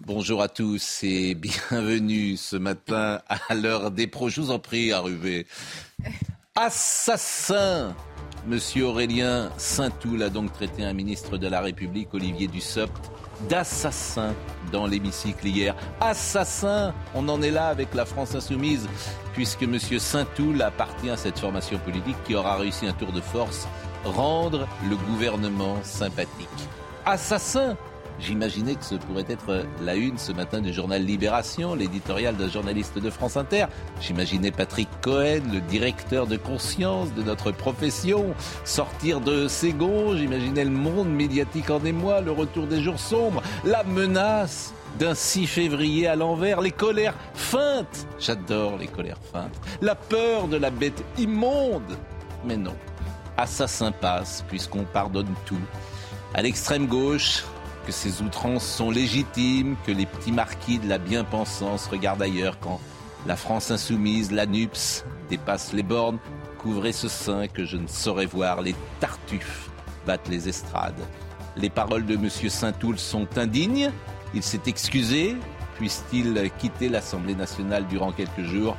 Bonjour à tous et bienvenue ce matin à l'heure des pros. Je vous en prie, arrivez. Assassin Monsieur Aurélien Saint-Toul a donc traité un ministre de la République, Olivier Dussopt, d'assassin dans l'hémicycle hier. Assassin On en est là avec la France insoumise, puisque Monsieur Saint-Toul appartient à cette formation politique qui aura réussi un tour de force, rendre le gouvernement sympathique. Assassin J'imaginais que ce pourrait être la une ce matin du journal Libération, l'éditorial d'un journaliste de France Inter. J'imaginais Patrick Cohen, le directeur de conscience de notre profession, sortir de ses gonds. J'imaginais le monde médiatique en émoi, le retour des jours sombres, la menace d'un 6 février à l'envers, les colères feintes. J'adore les colères feintes. La peur de la bête immonde. Mais non, assassin passe puisqu'on pardonne tout. À l'extrême gauche, que ces outrances sont légitimes, que les petits marquis de la bien-pensance regardent ailleurs quand la France insoumise, la NUPS, dépasse les bornes. Couvrez ce sein que je ne saurais voir, les tartuffes battent les estrades. Les paroles de M. Saint-Toul sont indignes. Il s'est excusé, puisse-t-il quitter l'Assemblée nationale durant quelques jours?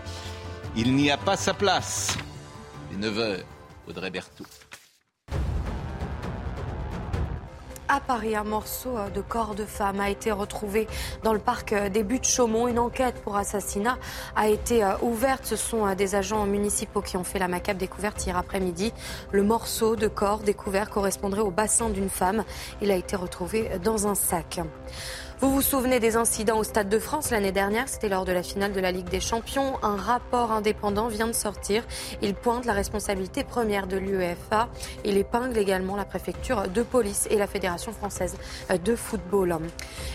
Il n'y a pas sa place. Les 9 heures, Audrey Berthaud. À Paris, un morceau de corps de femme a été retrouvé dans le parc des Buttes Chaumont. Une enquête pour assassinat a été ouverte. Ce sont des agents municipaux qui ont fait la macabre découverte hier après-midi. Le morceau de corps découvert correspondrait au bassin d'une femme. Il a été retrouvé dans un sac. Vous vous souvenez des incidents au Stade de France l'année dernière? C'était lors de la finale de la Ligue des Champions. Un rapport indépendant vient de sortir. Il pointe la responsabilité première de l'UEFA. Il épingle également la préfecture de police et la Fédération française de football.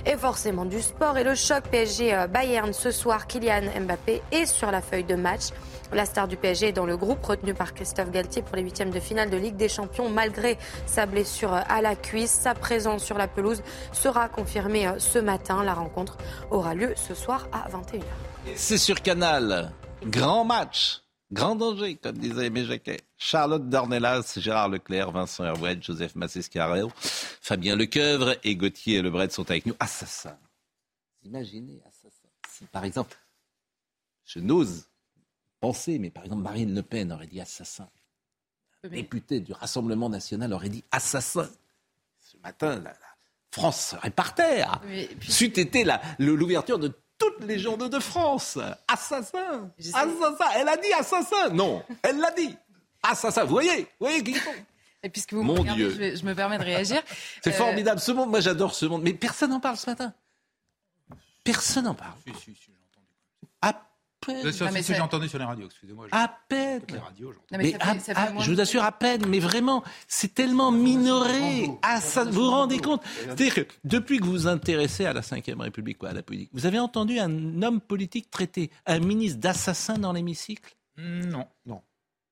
Et forcément du sport et le choc PSG-Bayern ce soir. Kylian Mbappé est sur la feuille de match. La star du PSG est dans le groupe retenu par Christophe Galtier pour les huitièmes de finale de Ligue des Champions. Malgré sa blessure à la cuisse, sa présence sur la pelouse sera confirmée ce matin. La rencontre aura lieu ce soir à 21h. C'est sur Canal. Grand match. Grand danger, comme disait Aimé Jacquet. Charlotte Dornelas, Gérard Leclerc, Vincent Herouet, Joseph Massescarel, Fabien Lecoeuvre et Gauthier Lebret sont avec nous. Assassin. Imaginez, assassin. Si par exemple, je n'ose penser, mais par exemple Marine Le Pen aurait dit assassin. Un député du Rassemblement national aurait dit assassin. Ce matin, la, la France serait par terre. puis... C'eût été l'ouverture de toutes les journaux de France. Assassin Assassin Elle a dit assassin Non, elle l'a dit. Assassin, vous voyez Vous voyez qui et puisque vous Mon me regardez, Dieu. je, me permets de réagir. C'est Euh, formidable ce monde. Moi j'adore ce monde. Mais personne n'en parle ce matin. Personne n'en parle. Si, si, si, j'ai entendu. À Bien peine. Ah, si, si, ça- j'ai entendu sur les radios, excusez-moi. À peine. Les radios. Non, mais Mais ça fait- à- ça fait à- moins je vous assure à peine, mais vraiment, c'est tellement minoré. Ah, ça, vous vous rendez compte C'est-à-dire que depuis que vous vous intéressez à la Ve République, quoi, à la politique, vous avez entendu un homme politique traiter un ministre d'assassin dans l'hémicycle? Non, non.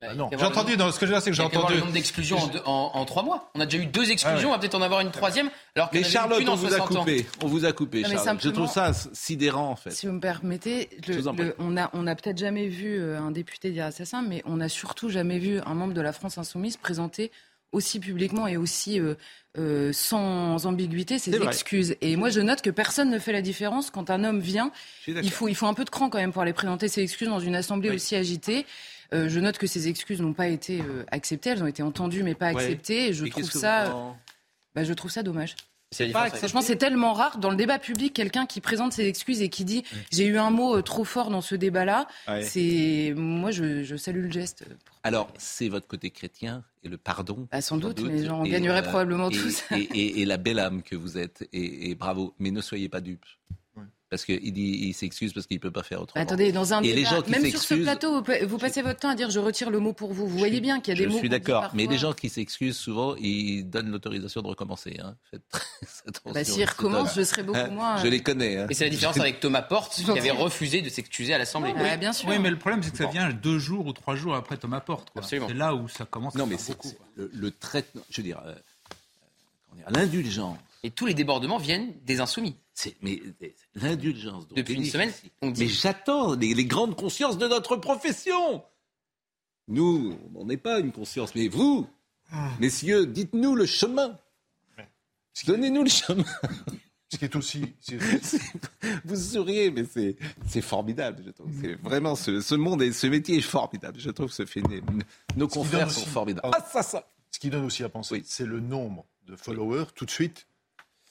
Bah, non. il y a J'ai entendu, dans ce que je veux dire, c'est que j'ai voir le entendu. nombre d'exclusions en, deux- en- en trois mois. On a déjà eu deux exclusions, Ah ouais. on va peut-être en avoir une troisième. Alors avait Charlotte, on en vous a 60 ans. coupé. On vous a coupé, Non, Charlotte. Je trouve ça sidérant, en fait. Si vous me permettez, le- le- on a, on a peut-être jamais vu euh, un député dire assassin, mais on n'a surtout jamais vu un membre de la France insoumise présenter aussi publiquement et aussi euh, euh, sans ambiguïté ses vrai. excuses. Et moi, je note que personne ne fait la différence quand un homme vient. Il faut, il faut un peu de cran quand même pour aller présenter ses excuses dans une assemblée Oui. aussi agitée. Euh, je note que ces excuses n'ont pas été euh, acceptées, elles ont été entendues mais pas Ouais. acceptées. Et je Et trouve ça, vous en- bah, je trouve ça dommage. Franchement, c'est tellement rare dans le débat public quelqu'un qui présente ses excuses et qui dit j'ai eu un mot euh, trop fort dans ce débat-là. Ouais. C'est moi, je, je salue le geste. pour- Alors, c'est votre côté chrétien et le pardon. Ah, sans doute, mais j'en gagnerait euh, probablement et- tous. Et, et- et la belle âme que vous êtes. Et, et bravo. Mais ne soyez pas dupes. Parce qu'il dit, il s'excuse parce qu'il ne peut pas faire autrement. Attendez, dans un Et les débat, gens qui même sur ce plateau, vous pa- vous passez votre temps à dire je retire le mot pour vous. Vous voyez bien qu'il y a des je mots. suis qu'on dit d'accord, mais les gens qui s'excusent souvent, ils donnent l'autorisation de recommencer. Hein. Faites très attention. Bah, s'ils recommencent, je serai beaucoup Hein, moins. Je les connais. hein. Et c'est la différence avec Thomas Porte, qui avait refusé de s'excuser à l'Assemblée. Ouais, bien sûr. Oui, mais le problème, c'est que ça vient deux jours ou trois jours après Thomas Porte. C'est là où ça commence Non, à mais faire c'est beaucoup. c'est le, le traitement. Je veux dire, euh, euh, l'indulgence. Et tous les débordements viennent des insoumis. C'est mais l'indulgence. Depuis une semaine, on dit- Mais j'attends les, les grandes consciences de notre profession. Nous, on n'en est pas une conscience, mais vous, Ah. messieurs, dites-nous le chemin. Donnez-nous le chemin. Ce qui est aussi. c'est- Vous souriez, mais c'est c'est formidable, je trouve. C'est vraiment ce, ce monde et ce métier est formidable. Je trouve ce phénomène. Nos confrères sont aussi- formidables. Ah ça ça. Ce qui donne aussi à penser, Oui. c'est le nombre de followers tout de suite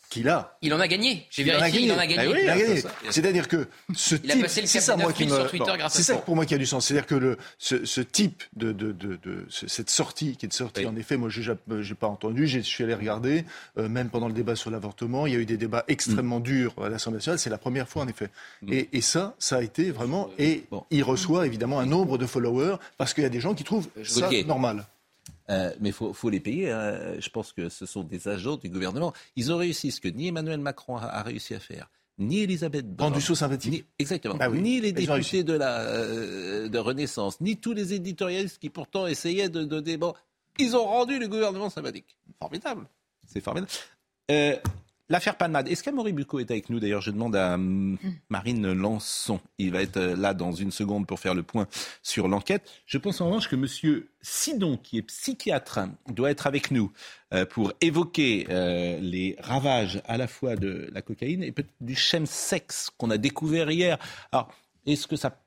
qu'il a. Il en a gagné. J'ai Il en a vérifié, il en a gagné. Ah oui, Il a ah. C'est-à-dire que ce Il type, c'est ça moi 9 qui 000 me, sur Twitter grâce à c'est ça pour moi qui a du sens. C'est-à-dire que le, ce, ce type de, de, de, de- ce- cette sortie qui est sortie, Oui. en effet, moi euh, j'ai pas entendu, j'ai- je suis allé regarder, euh, même pendant le débat sur l'avortement, il y a eu des débats extrêmement durs à l'Assemblée nationale. C'est la première fois en effet. Mm. Et, et ça, ça a été vraiment. Et Bon. il reçoit évidemment un nombre de followers parce qu'il y a des gens qui trouvent ça normal. Euh, mais il faut, faut les payer. hein. Je pense que ce sont des agents du gouvernement. Ils ont réussi ce que ni Emmanuel Macron a, a réussi à faire, ni Elisabeth Borne. Prendre du saut sympathique. Ni, exactement. Ah oui. Ni les députés de la euh, de Renaissance, ni tous les éditorialistes qui pourtant essayaient de donner. Bon, ils ont rendu le gouvernement sympathique. Formidable. C'est formidable. Euh, L'affaire Palmade. Est-ce qu'Amaury Bucco est avec nous? D'ailleurs, je demande à hum, Marine Lançon. Il va être euh, là dans une seconde pour faire le point sur l'enquête. Je pense en revanche que Monsieur Sidon, qui est psychiatre, doit être avec nous euh, pour évoquer euh, les ravages à la fois de la cocaïne et peut-être du chemsex qu'on a découvert hier. Alors, est-ce que ça,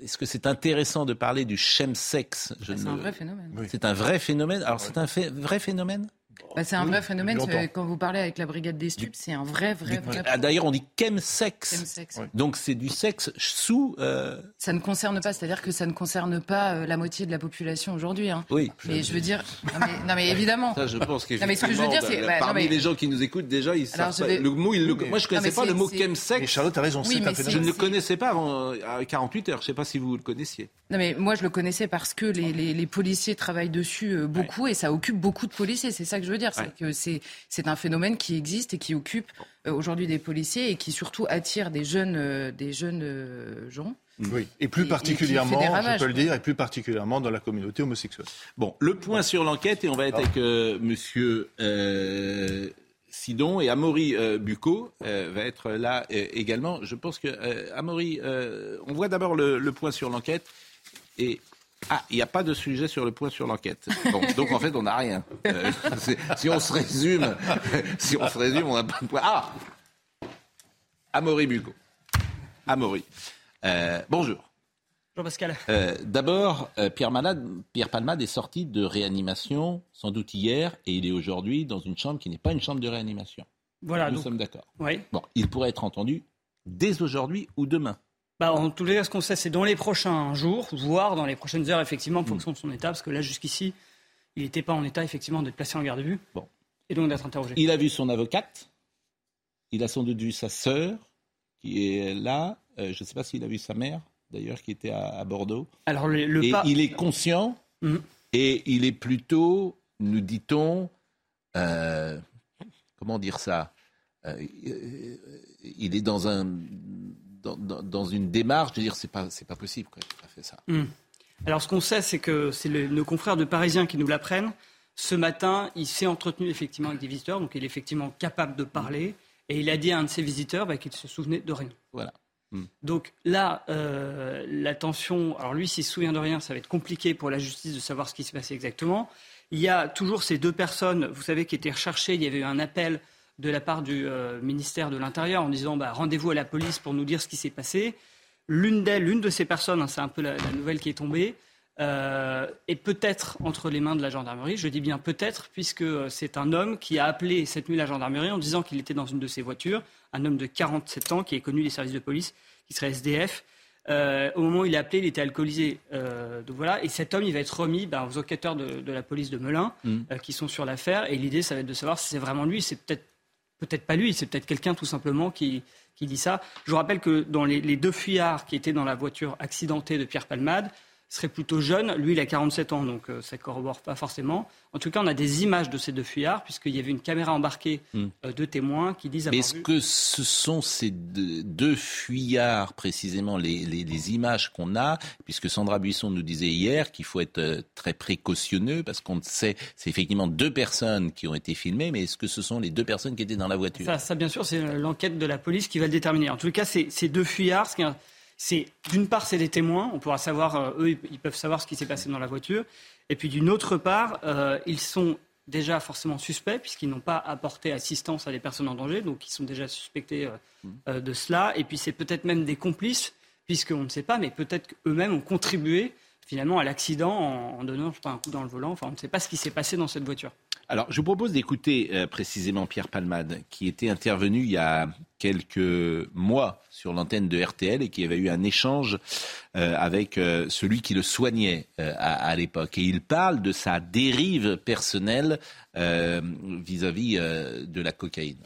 est-ce que c'est intéressant de parler du chemsex? Je C'est ne- un vrai phénomène. Oui. C'est un vrai phénomène. Alors, c'est un fait- vrai phénomène? Bah, c'est un vrai phénomène. Quand vous parlez avec la brigade des stupes, c'est un vrai, vrai, vrai Ah, D'ailleurs, on dit chemsex. chemsex. Ouais. Donc, c'est du sexe sous. euh, Ça ne concerne pas, c'est-à-dire que ça ne concerne pas euh, la moitié de la population aujourd'hui. hein. Oui. Mais je veux dire, non mais, non, mais évidemment. Ça, je pense que Non, mais ce que je veux dire, c'est- bah, parmi mais- les gens qui nous écoutent déjà, ils Alors, savent pas- le mot. Ils le... Oui, mais- Moi, je Non, connaissais pas le mot chemsex. Charlotte a raison, Oui, c'est Je ne le connaissais pas avant, à 48 heures. Je ne sais pas si vous le connaissiez. Non mais moi je le connaissais parce que les, policiers travaillent dessus euh, beaucoup et ça occupe beaucoup de policiers. C'est ça que je veux dire, Ouais. c'est que c'est c'est un phénomène qui existe et qui occupe euh, aujourd'hui des policiers et qui surtout attire des jeunes euh, des jeunes euh, gens. Oui, et Et- plus et particulièrement, des ravages, je peux le dire, et plus particulièrement dans la communauté homosexuelle. Bon, le point sur l'enquête et on va être avec euh, Monsieur euh, Sidon et Amaury euh, Bucco euh, va être là euh, également. Je pense que euh, Amaury, euh, on voit d'abord le, le point sur l'enquête et ah, il n'y a pas de sujet sur le point sur l'enquête. Bon, donc en fait, on n'a rien. Euh, si on se résume, si on se résume, on n'a pas de point. Ah, Amaury Bucco. Amaury. Euh, bonjour. Jean-Pascal. Euh, D'abord, euh, Pierre, Malade, Pierre Palmade est sorti de réanimation, sans doute hier, et il est aujourd'hui dans une chambre qui n'est pas une chambre de réanimation. Voilà, Nous donc, sommes d'accord. ouais. Bon, il pourrait être entendu dès aujourd'hui ou demain. Bah, en tous les cas, ce qu'on sait, c'est dans les prochains jours, voire dans les prochaines heures, effectivement, en fonction de son état, parce que là, jusqu'ici, il n'était pas en état, effectivement, d'être placé en garde à vue. Bon. Et donc d'être interrogé. Il a vu son avocate, il a sans doute vu sa sœur, qui est là. Euh, je ne sais pas s'il a vu sa mère, d'ailleurs, qui était à, à Bordeaux. Alors, le, le et pas. il est conscient, Mhm. et il est plutôt, nous dit-on, euh, comment dire ça? Euh, Il est dans un dans, dans- dans une démarche de dire c'est pas c'est pas possible quoi, a fait ça. Alors, ce qu'on sait, c'est que c'est le- nos confrères de Parisiens qui nous l'apprennent. Ce matin, il s'est entretenu effectivement avec des visiteurs, donc il est effectivement capable de parler. Et il a dit à un de ses visiteurs bah, qu'il ne se souvenait de rien. Voilà. Donc là, euh, la tension, alors lui, s'il se souvient de rien, ça va être compliqué pour la justice de savoir ce qui s'est passé exactement. Il y a toujours ces deux personnes, vous savez, qui étaient recherchées. Il y avait eu un appel de la part du euh, ministère de l'Intérieur en disant bah, rendez-vous à la police pour nous dire ce qui s'est passé. L'une d'elles, l'une de ces personnes, hein, c'est un peu la, la nouvelle qui est tombée, euh, est peut-être entre les mains de la gendarmerie. Je dis bien peut-être, puisque euh, c'est un homme qui a appelé cette nuit la gendarmerie en disant qu'il était dans une de ses voitures, un homme de 47 ans qui est connu des services de police, qui serait SDF. Euh, au moment où il a appelé, il était alcoolisé. Euh, donc voilà. Et cet homme, il va être remis ben, aux enquêteurs de, de la police de Melun, euh, qui sont sur l'affaire. Et l'idée, ça va être de savoir si c'est vraiment lui. C'est peut-être peut-être pas lui, c'est peut-être quelqu'un tout simplement qui, qui dit ça. Je vous rappelle que dans les, les deux fuyards qui étaient dans la voiture accidentée de Pierre Palmade, serait plutôt jeune. Lui, il a 47 ans, donc euh, ça ne corrobore pas forcément. En tout cas, on a des images de ces deux fuyards, puisqu'il y avait une caméra embarquée Hmm. euh, de témoins qui disent Mais avoir est-ce vu... que ce sont ces deux, fuyards, précisément, les, les- les images qu'on a? Puisque Sandra Buisson nous disait hier qu'il faut être euh, très précautionneux, parce qu'on sait, c'est effectivement deux personnes qui ont été filmées, mais est-ce que ce sont les deux personnes qui étaient dans la voiture? Ça, ça, bien sûr, c'est l'enquête de la police qui va le déterminer. En tout cas, c'est ces deux fuyards. ce qui est- C'est d'une part, c'est des témoins. On pourra savoir, euh, eux, ils- peuvent savoir ce qui s'est passé dans la voiture. Et puis d'une autre part, euh, ils sont déjà forcément suspects puisqu'ils n'ont pas apporté assistance à des personnes en danger, donc ils sont déjà suspectés euh, euh, de cela. Et puis c'est peut-être même des complices, puisqu'on ne sait pas, mais peut-être qu'eux-mêmes ont contribué finalement à l'accident en, en donnant je sais pas, un coup dans le volant. Enfin, on ne sait pas ce qui s'est passé dans cette voiture. Alors, je vous propose d'écouter euh, précisément Pierre Palmade, qui était intervenu il y a quelques mois sur l'antenne de RTL et qui avait eu un échange euh, avec euh, celui qui le soignait à, l'époque. Et il parle de sa dérive personnelle vis-à-vis de la cocaïne.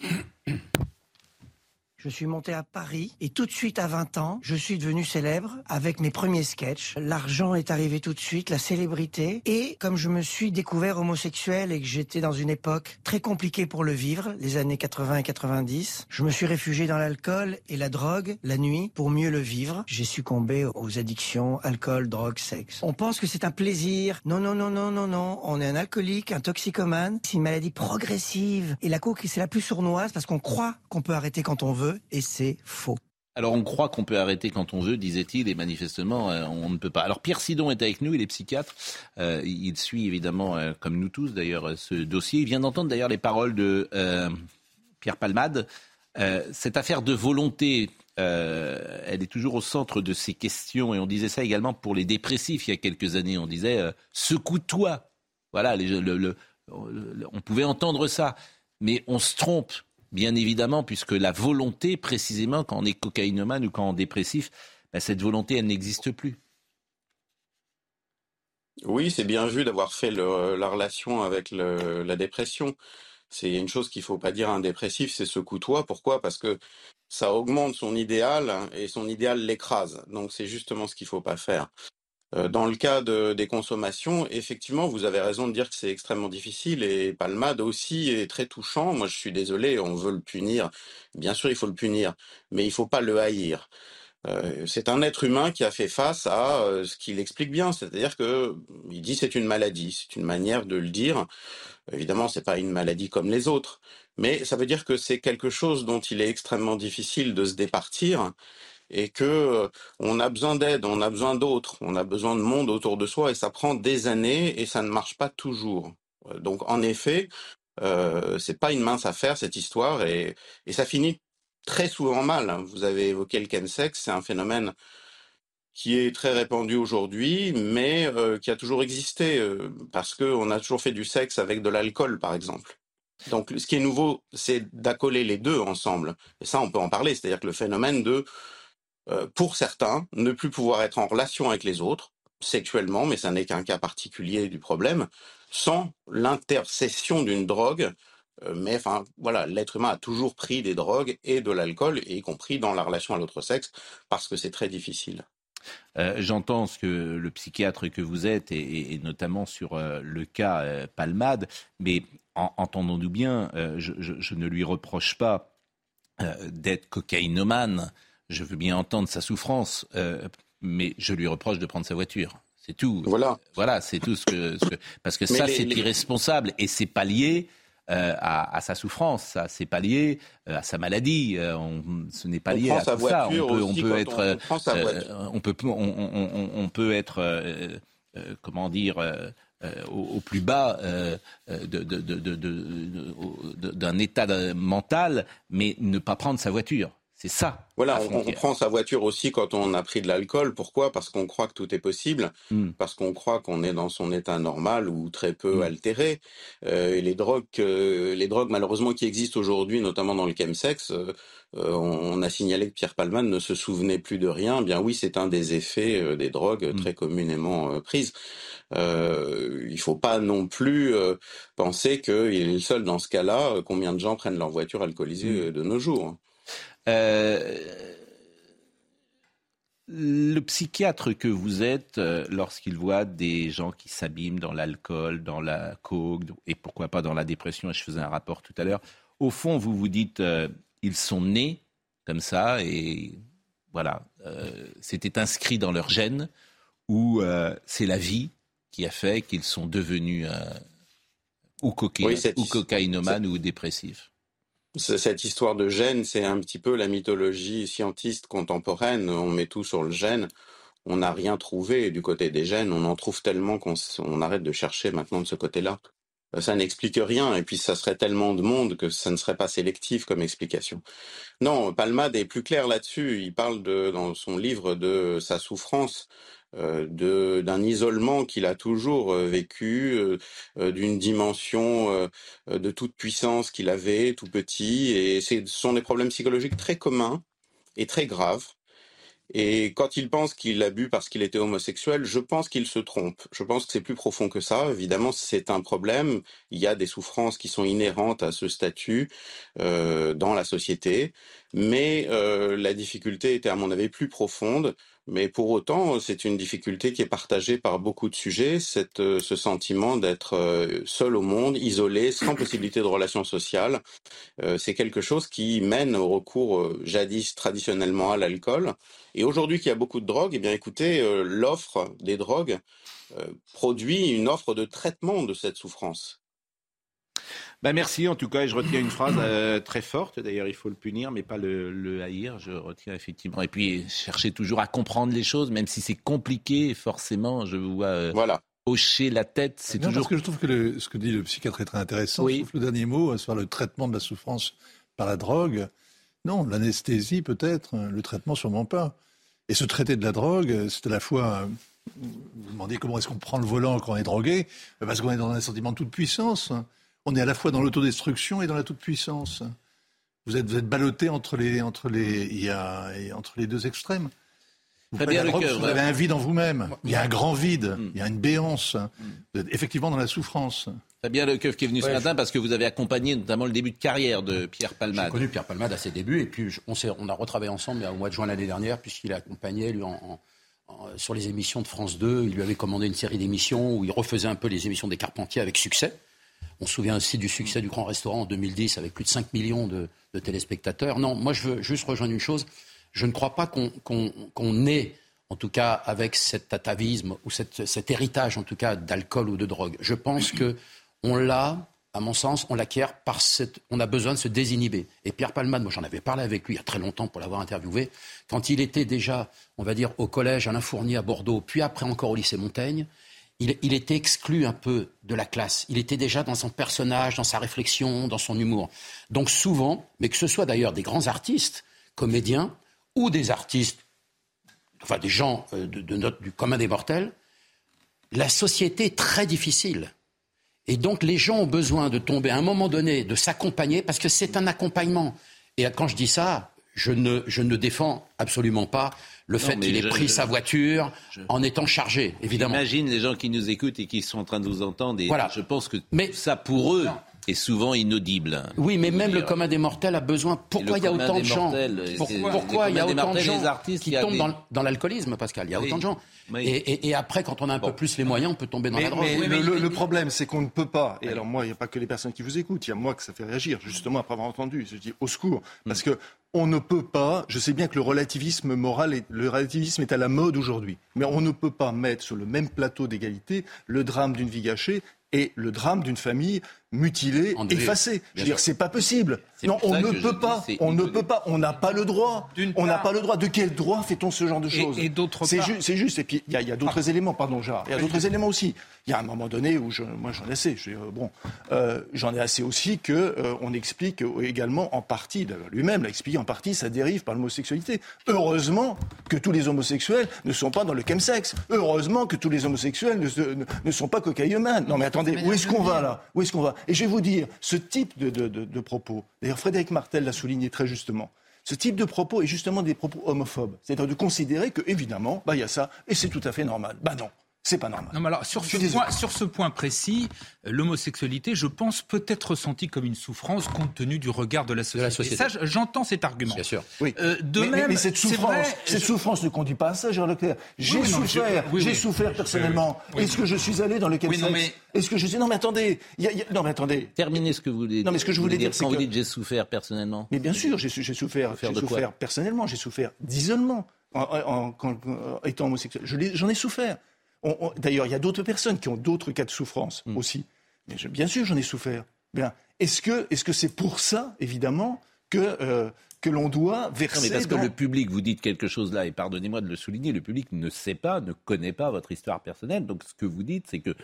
Je suis monté à Paris et tout de suite à 20 ans, je suis devenu célèbre avec mes premiers sketchs. L'argent est arrivé tout de suite, la célébrité. Et comme je me suis découvert homosexuel et que j'étais dans une époque très compliquée pour le vivre, les années 80 et 90, je me suis réfugié dans l'alcool et la drogue la nuit pour mieux le vivre. J'ai succombé aux addictions, alcool, drogue, sexe. On pense que c'est un plaisir. Non, non, non, non, non, non. On est un alcoolique, un toxicomane. C'est une maladie progressive. Et la coke, c'est la plus sournoise parce qu'on croit qu'on peut arrêter quand on veut et c'est faux. Alors on croit qu'on peut arrêter quand on veut, disait-il, et manifestement euh, on ne peut pas. Alors Pierre Sidon est avec nous, il est psychiatre, Euh, il suit évidemment, euh, comme nous tous d'ailleurs, ce dossier. Il vient d'entendre d'ailleurs les paroles de Pierre Palmade. Cette affaire de volonté, elle est toujours au centre de ces questions, et on disait ça également pour les dépressifs il y a quelques années. On disait secoue-toi. Voilà, on pouvait entendre ça, mais on se trompe bien évidemment, puisque la volonté, précisément, quand on est cocaïnomane ou quand on est dépressif, ben, cette volonté, elle n'existe plus. Oui, c'est bien vu d'avoir fait la relation avec la dépression. C'est une chose qu'il faut pas dire à un dépressif, c'est secoue-toi. Pourquoi? Parce que ça augmente son idéal et son idéal l'écrase. Donc c'est justement ce qu'il faut pas faire. Euh, Dans le cas de- des consommations, effectivement, vous avez raison de dire que c'est extrêmement difficile et Palmade aussi est très touchant. Moi, je suis désolé, on veut le punir. Bien sûr, il faut le punir, mais il faut pas le haïr. Euh, c'est un être humain qui a fait face à euh, ce qu'il explique bien, c'est-à-dire que il dit c'est une maladie, c'est une manière de le dire. Évidemment, c'est pas une maladie comme les autres, mais ça veut dire que c'est quelque chose dont il est extrêmement difficile de se départir et que euh, on a besoin d'aide, on a besoin d'autres, on a besoin de monde autour de soi et ça prend des années et ça ne marche pas toujours. Euh, Donc en effet, euh, c'est pas une mince affaire cette histoire et, et ça finit très souvent mal. hein. Vous avez évoqué le chemsex, c'est un phénomène qui est très répandu aujourd'hui, mais euh, qui a toujours existé euh, parce que on a toujours fait du sexe avec de l'alcool, par exemple. Donc, ce qui est nouveau, c'est d'accoler les deux ensemble. Et ça, on peut en parler. C'est-à-dire que le phénomène de, pour certains, ne plus pouvoir être en relation avec les autres, sexuellement, mais ça n'est qu'un cas particulier du problème, sans l'intercession d'une drogue. Euh, mais enfin, voilà, l'être humain a toujours pris des drogues et de l'alcool, y compris dans la relation à l'autre sexe, parce que c'est très difficile. Euh, J'entends ce que le psychiatre que vous êtes, et, notamment sur euh, le cas euh, Palmade, mais en- entendons-nous bien, euh, je, je- ne lui reproche pas euh, d'être cocaïnomane, je veux bien entendre sa souffrance, euh, mais je lui reproche de prendre sa voiture. C'est tout. Voilà. Voilà, c'est tout ce que, ce que- parce que Mais ça c'est les- irresponsable et c'est pas lié euh, à, à sa souffrance, ça c'est pas lié euh, à sa maladie, euh, on- ce n'est pas lié à sa tout ça. On peut, on être, on peut, on, peut être, comment dire, au, au plus bas d'un état mental, mais ne pas prendre sa voiture. C'est C'est ça. Voilà, on, on, prend sa voiture aussi quand on a pris de l'alcool. Pourquoi? Parce qu'on croit que tout est possible, mm. parce qu'on croit qu'on est dans son état normal ou très peu mm. altéré. Euh, et les drogues, euh, les drogues malheureusement qui existent aujourd'hui, notamment dans le chemsex, euh, on, a signalé que Pierre Palman ne se souvenait plus de rien. Bien oui, c'est un des effets euh, des drogues mm. très communément euh, prises. il ne faut pas non plus penser qu'il est le seul dans ce cas-là. Combien de gens prennent leur voiture alcoolisée de nos jours euh, le psychiatre que vous êtes, euh, lorsqu'il voit des gens qui s'abîment dans l'alcool, dans la coke, et pourquoi pas dans la dépression, je faisais un rapport tout à l'heure, au fond, vous vous dites, euh, ils sont nés comme ça, et voilà, c'était inscrit dans leur gène, ou c'est la vie qui a fait qu'ils sont devenus ou, cocaï ou cocaïnomanes ou dépressifs cette histoire de gène, c'est un petit peu la mythologie scientiste contemporaine. On met tout sur le gène. On n'a rien trouvé du côté des gènes. On en trouve tellement qu'on arrête de chercher maintenant de ce côté-là. Ça n'explique rien. Et puis, ça serait tellement de monde que ça ne serait pas sélectif comme explication. Non, Palmade est plus clair là-dessus. Il parle de, dans son livre de sa souffrance euh, d'un isolement qu'il a toujours euh, vécu, euh, d'une dimension de toute puissance qu'il avait tout petit. Et ce sont des problèmes psychologiques très communs et très graves. Et quand il pense qu'il a bu parce qu'il était homosexuel, je pense qu'il se trompe. Je pense que c'est plus profond que ça. Évidemment, c'est un problème. Il y a des souffrances qui sont inhérentes à ce statut euh, dans la société. Mais euh, la difficulté était, à mon avis, plus profonde. Mais pour autant, c'est une difficulté qui est partagée par beaucoup de sujets, cette, euh, ce sentiment d'être euh, seul au monde, isolé, sans possibilité de relations sociales. Euh, c'est quelque chose qui mène au recours jadis traditionnellement à l'alcool. Et aujourd'hui qu'il y a beaucoup de drogues, eh bien écoutez, l'offre des drogues produit une offre de traitement de cette souffrance. Ben merci en tout cas, et je retiens une phrase euh, très forte, d'ailleurs il faut le punir, mais pas le, haïr, je retiens effectivement. Et puis chercher toujours à comprendre les choses, même si c'est compliqué, forcément, je vous vois euh, voilà. hocher la tête, c'est toujours... Parce que je trouve que ce que dit le psychiatre est très intéressant, oui. le dernier mot sur le traitement de la souffrance par la drogue. Non, l'anesthésie peut-être, le traitement sûrement pas. Et se traiter de la drogue, c'est à la fois vous vous demandez comment est-ce qu'on prend le volant quand on est drogué Parce qu'on est dans un sentiment de toute puissance on est à la fois dans l'autodestruction et dans la toute-puissance. Vous êtes, vous êtes ballotté entre les, entre, les, il y a, entre les deux extrêmes. Vous, bien vous avez un vide en vous-même. Il y a un grand vide. Mm. Il y a une béance. Vous êtes effectivement dans la souffrance. bien Le Keuf qui est venu ce matin parce que vous avez accompagné notamment le début de carrière de Pierre Palmade. J'ai connu Pierre Palmade à ses débuts et puis on, on a retravaillé ensemble au mois de juin l'année dernière puisqu'il accompagnait lui en, sur les émissions de France 2. Il lui avait commandé une série d'émissions où il refaisait un peu les émissions des Carpentiers avec succès. On se souvient aussi du succès du Grand Restaurant en 2010 avec plus de 5 millions de, téléspectateurs. Non, moi je veux juste rejoindre une chose. Je ne crois pas qu'on ait, en tout cas avec cet atavisme ou cet héritage en tout cas d'alcool ou de drogue. Je pense que on l'a, à mon sens, on l'acquiert par cette. On a besoin de se désinhiber. Et Pierre Palmade, moi j'en avais parlé avec lui il y a très longtemps pour l'avoir interviewé, quand il était déjà, on va dire, au collège Alain Fournier à Bordeaux, puis après encore au lycée Montaigne il, était exclu un peu de la classe. Il était déjà dans son personnage, dans sa réflexion, dans son humour. Donc souvent, mais que ce soit d'ailleurs des grands artistes, comédiens, ou des artistes, enfin des gens euh, de, notre, du commun des mortels, la société est très difficile. Et donc les gens ont besoin de tomber à un moment donné, de s'accompagner, parce que c'est un accompagnement. Et quand je dis ça, je ne, je ne défends absolument pas le fait qu'il ait pris sa voiture en étant chargé, évidemment. J'imagine les gens qui nous écoutent et qui sont en train de vous entendre. Et voilà. Je pense que mais, ça, pour eux, est souvent inaudible. Oui, mais même le commun des mortels a besoin. Pourquoi il y a autant de gens Pourquoi il y a autant de gens qui tombent dans, l'alcoolisme, Pascal? Il y a autant de gens. Et, après, quand on a un peu plus les moyens, on peut tomber dans la drogue. Mais, le, problème, c'est qu'on ne peut pas. Et alors moi, il n'y a pas que les personnes qui vous écoutent. Il y a moi que ça fait réagir, justement après avoir entendu. Je dis au secours, parce que on ne peut pas, je sais bien que le relativisme moral, le relativisme est à la mode aujourd'hui, mais on ne peut pas mettre sur le même plateau d'égalité le drame d'une vie gâchée et le drame d'une famille mutilé, Enlevé. effacé. Je veux dire, c'est pas possible. Non, on ne peut pas. On ne peut pas. On n'a pas le droit. On n'a pas le droit. De quel droit fait-on ce genre de choses et C'est ju- juste. Et puis il y a, d'autres éléments. Pardon, Gérard. Il y a d'autres éléments aussi. Il y a un moment donné où je, moi j'en ai assez. Je, bon, euh, j'en ai assez aussi que euh, on explique également en partie. Lui-même l'a expliqué en partie. Ça dérive par l'homosexualité. Heureusement que tous les homosexuels ne sont pas dans le chemsex. Heureusement que tous les homosexuels ne, se- ne- ne sont pas cocaïnomans. Non mais attendez, où est-ce qu'on va là? Où est-ce qu'on va? Et je vais vous dire, ce type de, propos. D'ailleurs, Frédéric Martel l'a souligné très justement. Ce type de propos est justement des propos homophobes. C'est-à-dire de considérer que, évidemment, bah, il y a ça, et c'est tout à fait normal. Bah non, c'est pas normal. Non, mais alors, sur, ce point, sur ce point précis, euh, l'homosexualité, je pense, peut être ressentie comme une souffrance compte tenu du regard de la société. la société. Ça, je- j'entends cet argument. Bien sûr. Oui. Euh, de mais, même, mais cette souffrance, vrai, cette je- souffrance ne conduit pas à ça, Gérard Leclerc. J'ai oui, souffert, oui, j'ai oui. souffert personnellement. oui. Est-ce que je suis allé dans le Oui, non, mais- Est-ce que je suis Non, mais attendez. il y a- il y a- Non, mais attendez. Terminez ce que vous voulez Non, mais ce que je voulais dire, c'est quand vous que- dites j'ai souffert personnellement. Mais bien sûr, j'ai souffert, j'ai souffert personnellement, j'ai souffert d'isolement en, étant homosexuel. J'en ai souffert. D'ailleurs, il y a d'autres personnes qui ont d'autres cas de souffrance Hmm. aussi. Mais je- bien sûr, j'en ai souffert. Bien. Est-ce que est-ce que c'est pour ça, évidemment, que euh, que l'on doit Non, verser mais parce que le public, vous dites quelque chose là, et pardonnez-moi de le souligner, le public ne sait pas, ne connaît pas votre histoire personnelle. Donc ce que vous dites, c'est que,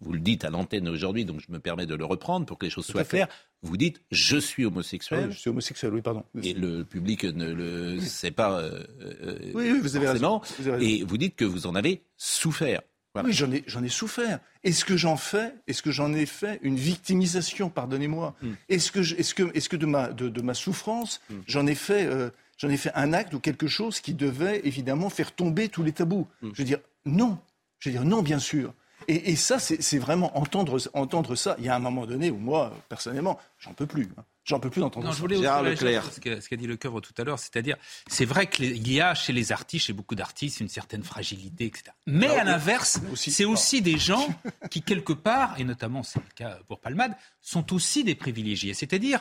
vous le dites à l'antenne aujourd'hui, donc je me permets de le reprendre pour que les choses soient claires. Vous dites je suis homosexuel. oui, je suis homosexuel, oui, pardon. Et le public ne le sait pas euh, euh, Oui, oui, vous avez raison. forcément. Vous avez raison. Et vous dites que vous en avez souffert. Voilà. Oui, j'en ai, j'en ai souffert. Est-ce que j'en fais, est-ce que j'en ai fait une victimisation, pardonnez-moi Hmm. Est-ce que, est-ce que, est-ce que de ma, de, de ma souffrance, Hmm. j'en ai fait, euh, j'en ai fait un acte ou quelque chose qui devait évidemment faire tomber tous les tabous? Hmm. Je veux dire non. Je veux dire non, bien sûr. Et, et ça, c'est, vraiment entendre, entendre ça. Il y a un moment donné où moi, personnellement, j'en peux plus. hein. J'en peux plus d'entendre Non, ça. je voulais aussi Leclerc. ce qu'a dit Le Coeur tout à l'heure, c'est-à-dire, c'est vrai qu'il y a chez les artistes, chez beaucoup d'artistes, une certaine fragilité, etc. Mais Alors, à l'inverse, c'est aussi des gens qui, quelque part, et notamment c'est le cas pour Palmade, sont aussi des privilégiés. C'est-à-dire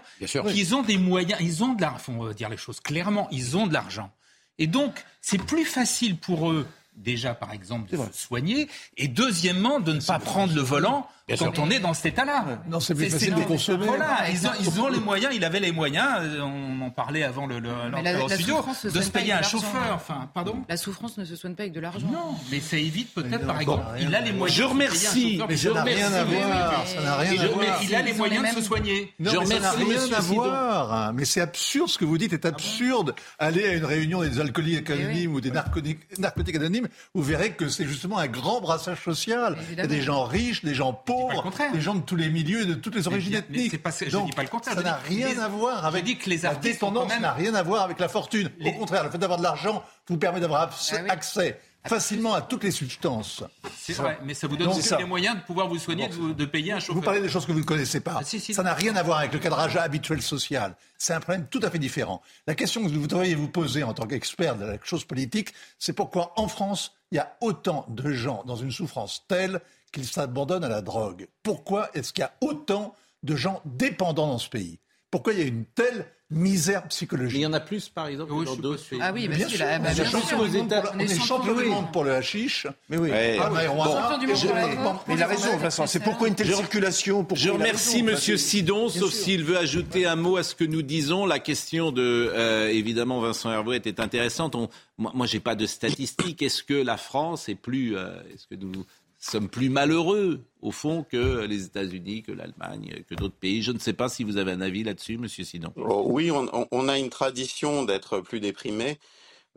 qu'ils ont des moyens, ils ont de l'argent, faut dire les choses clairement, ils ont de l'argent. Et donc, c'est plus facile pour eux, déjà, par exemple, de se soigner, et deuxièmement, de ne pas prendre le volant Bien quand sûr. on est dans cet état-là. Non, c'est plus facile de consommer. Voilà, ils ont, ils ont les moyens, il avait les moyens, euh, on en parlait avant le, le, la- la studio, se de se payer un chauffeur. Enfin, pardon La souffrance ne se soigne pas avec de l'argent. Non, mais ça évite peut-être, par exemple, il a les moyens. Je remercie, Mais je ça n'a rien à remercie. voir. Ça n'a rien à je- voir. mais il a les moyens de se soigner. Non, Je mais ça n'a rien à voir. Mais c'est absurde ce que vous dites est absurde. Allez à une réunion des alcooliques anonymes ou des narcotiques, narcotiques vous verrez que c'est justement un grand brassage social. Il y a des gens riches, des gens pauvres, des gens de tous les milieux, et de toutes les origines mais ethniques. pas je Donc, dis pas le contraire, Ça n'a rien les- à voir avec dis que les la dépendance. même- n'a rien à voir avec la fortune. Les- Au contraire, le fait d'avoir de l'argent vous permet d'avoir Ah oui. accès facilement à toutes les substances. C'est vrai, mais ça vous donne aussi les moyens de pouvoir vous soigner, de, de payer un chauffeur. Vous parlez des choses que vous ne connaissez pas. Ah, si, si. ça n'a rien à voir avec le cadrage habituel social. C'est un problème tout à fait différent. La question que vous devriez vous poser en tant qu'expert de la chose politique, c'est pourquoi en France, il y a autant de gens dans une souffrance telle qu'ils s'abandonnent à la drogue. Pourquoi est-ce qu'il y a autant de gens dépendants dans ce pays? Pourquoi il y a une telle misère Mais il psychologique y en a plus, par exemple, Oui, dans je d'autres pays. Ah oui, bah Bien si, sûr, là, bah, on est bien champion sûr. du monde pour- On est champion du monde pour le hashish. Mais oui. Ouais. Ah, marijuana. Champion du monde Je- pour la mais- il a pour raison, Vincent. C'est pourquoi une telle circulation pourquoi Je remercie Monsieur. Sidon, sauf s'il veut ajouter un mot à ce que nous disons. La question de, euh, évidemment, Vincent Hervouet est intéressante. On, moi, moi j'ai pas de statistiques. Est-ce que la France est plus, euh, est-ce que nous sommes plus malheureux au fond que les États-Unis, que l'Allemagne, que d'autres pays Je ne sais pas si vous avez un avis là-dessus, Monsieur Sidon. Oh, oui, on, a une tradition d'être plus déprimé.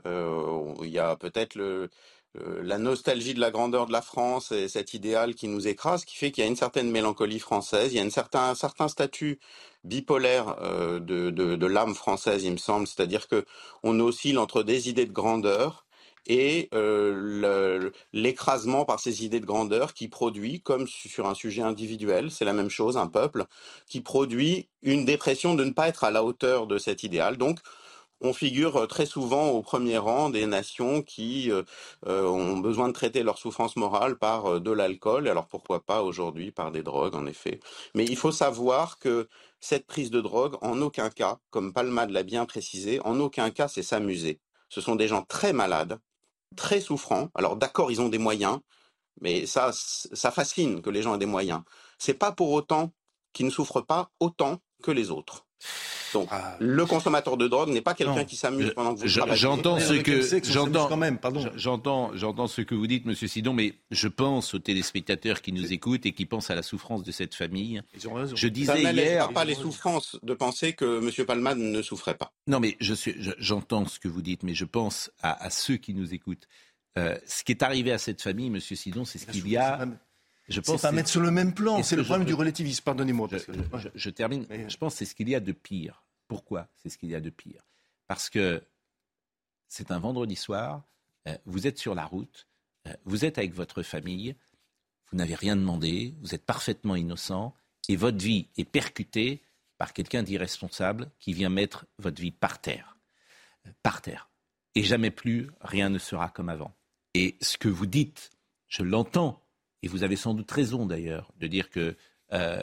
Euh, il y a peut-être euh, la nostalgie de la grandeur de la France et cet idéal qui nous écrase, qui fait qu'il y a une certaine mélancolie française, il y a un certain statut bipolaire euh, de, de, de l'âme française, il me semble, c'est-à-dire que on oscille entre des idées de grandeur et euh, l'écrasement par ces idées de grandeur qui produit, comme su- sur un sujet individuel, c'est la même chose, un peuple, qui produit une dépression de ne pas être à la hauteur de cet idéal. Donc, on figure euh, très souvent au premier rang des nations qui euh, ont besoin de traiter leur souffrance morale par de l'alcool, alors pourquoi pas aujourd'hui par des drogues en effet. Mais il faut savoir que cette prise de drogue, en aucun cas, comme Palmade l'a bien précisé, en aucun cas c'est s'amuser. Ce sont des gens très malades, très souffrants. Alors d'accord, ils ont des moyens, mais ça, ça fascine que les gens aient des moyens. C'est pas pour autant qui ne souffre pas autant que les autres. Donc, le consommateur de drogue n'est pas quelqu'un qui s'amuse pendant que vous travaillez. J'entends ce que j'entends quand même, pardon. J'entends, j'entends ce que vous dites, Monsieur Sidon, mais je pense aux téléspectateurs qui nous écoutent et qui pensent à la souffrance de cette famille. Ils ont raison. Je Ça disais n'allège hier. pas les souffrances de penser que M. Palman ne souffrait pas. Non, mais je suis, je- j'entends ce que vous dites, mais je pense à, à ceux qui nous écoutent. Euh, ce qui est arrivé à cette famille, Monsieur Sidon, c'est ce qu'il y a. Je C'est pense pas mettre sur le même plan. C'est le que je problème du relativisme. Pardonnez-moi. que- je, je termine. Je pense que c'est ce qu'il y a de pire. Pourquoi c'est ce qu'il y a de pire? Parce que c'est un vendredi soir, euh, vous êtes sur la route, euh, vous êtes avec votre famille, vous n'avez rien demandé, vous êtes parfaitement innocent, et votre vie est percutée par quelqu'un d'irresponsable qui vient mettre votre vie par terre. Euh, Par terre. Et jamais plus, rien ne sera comme avant. Et ce que vous dites, je l'entends, et vous avez sans doute raison d'ailleurs, de dire que euh,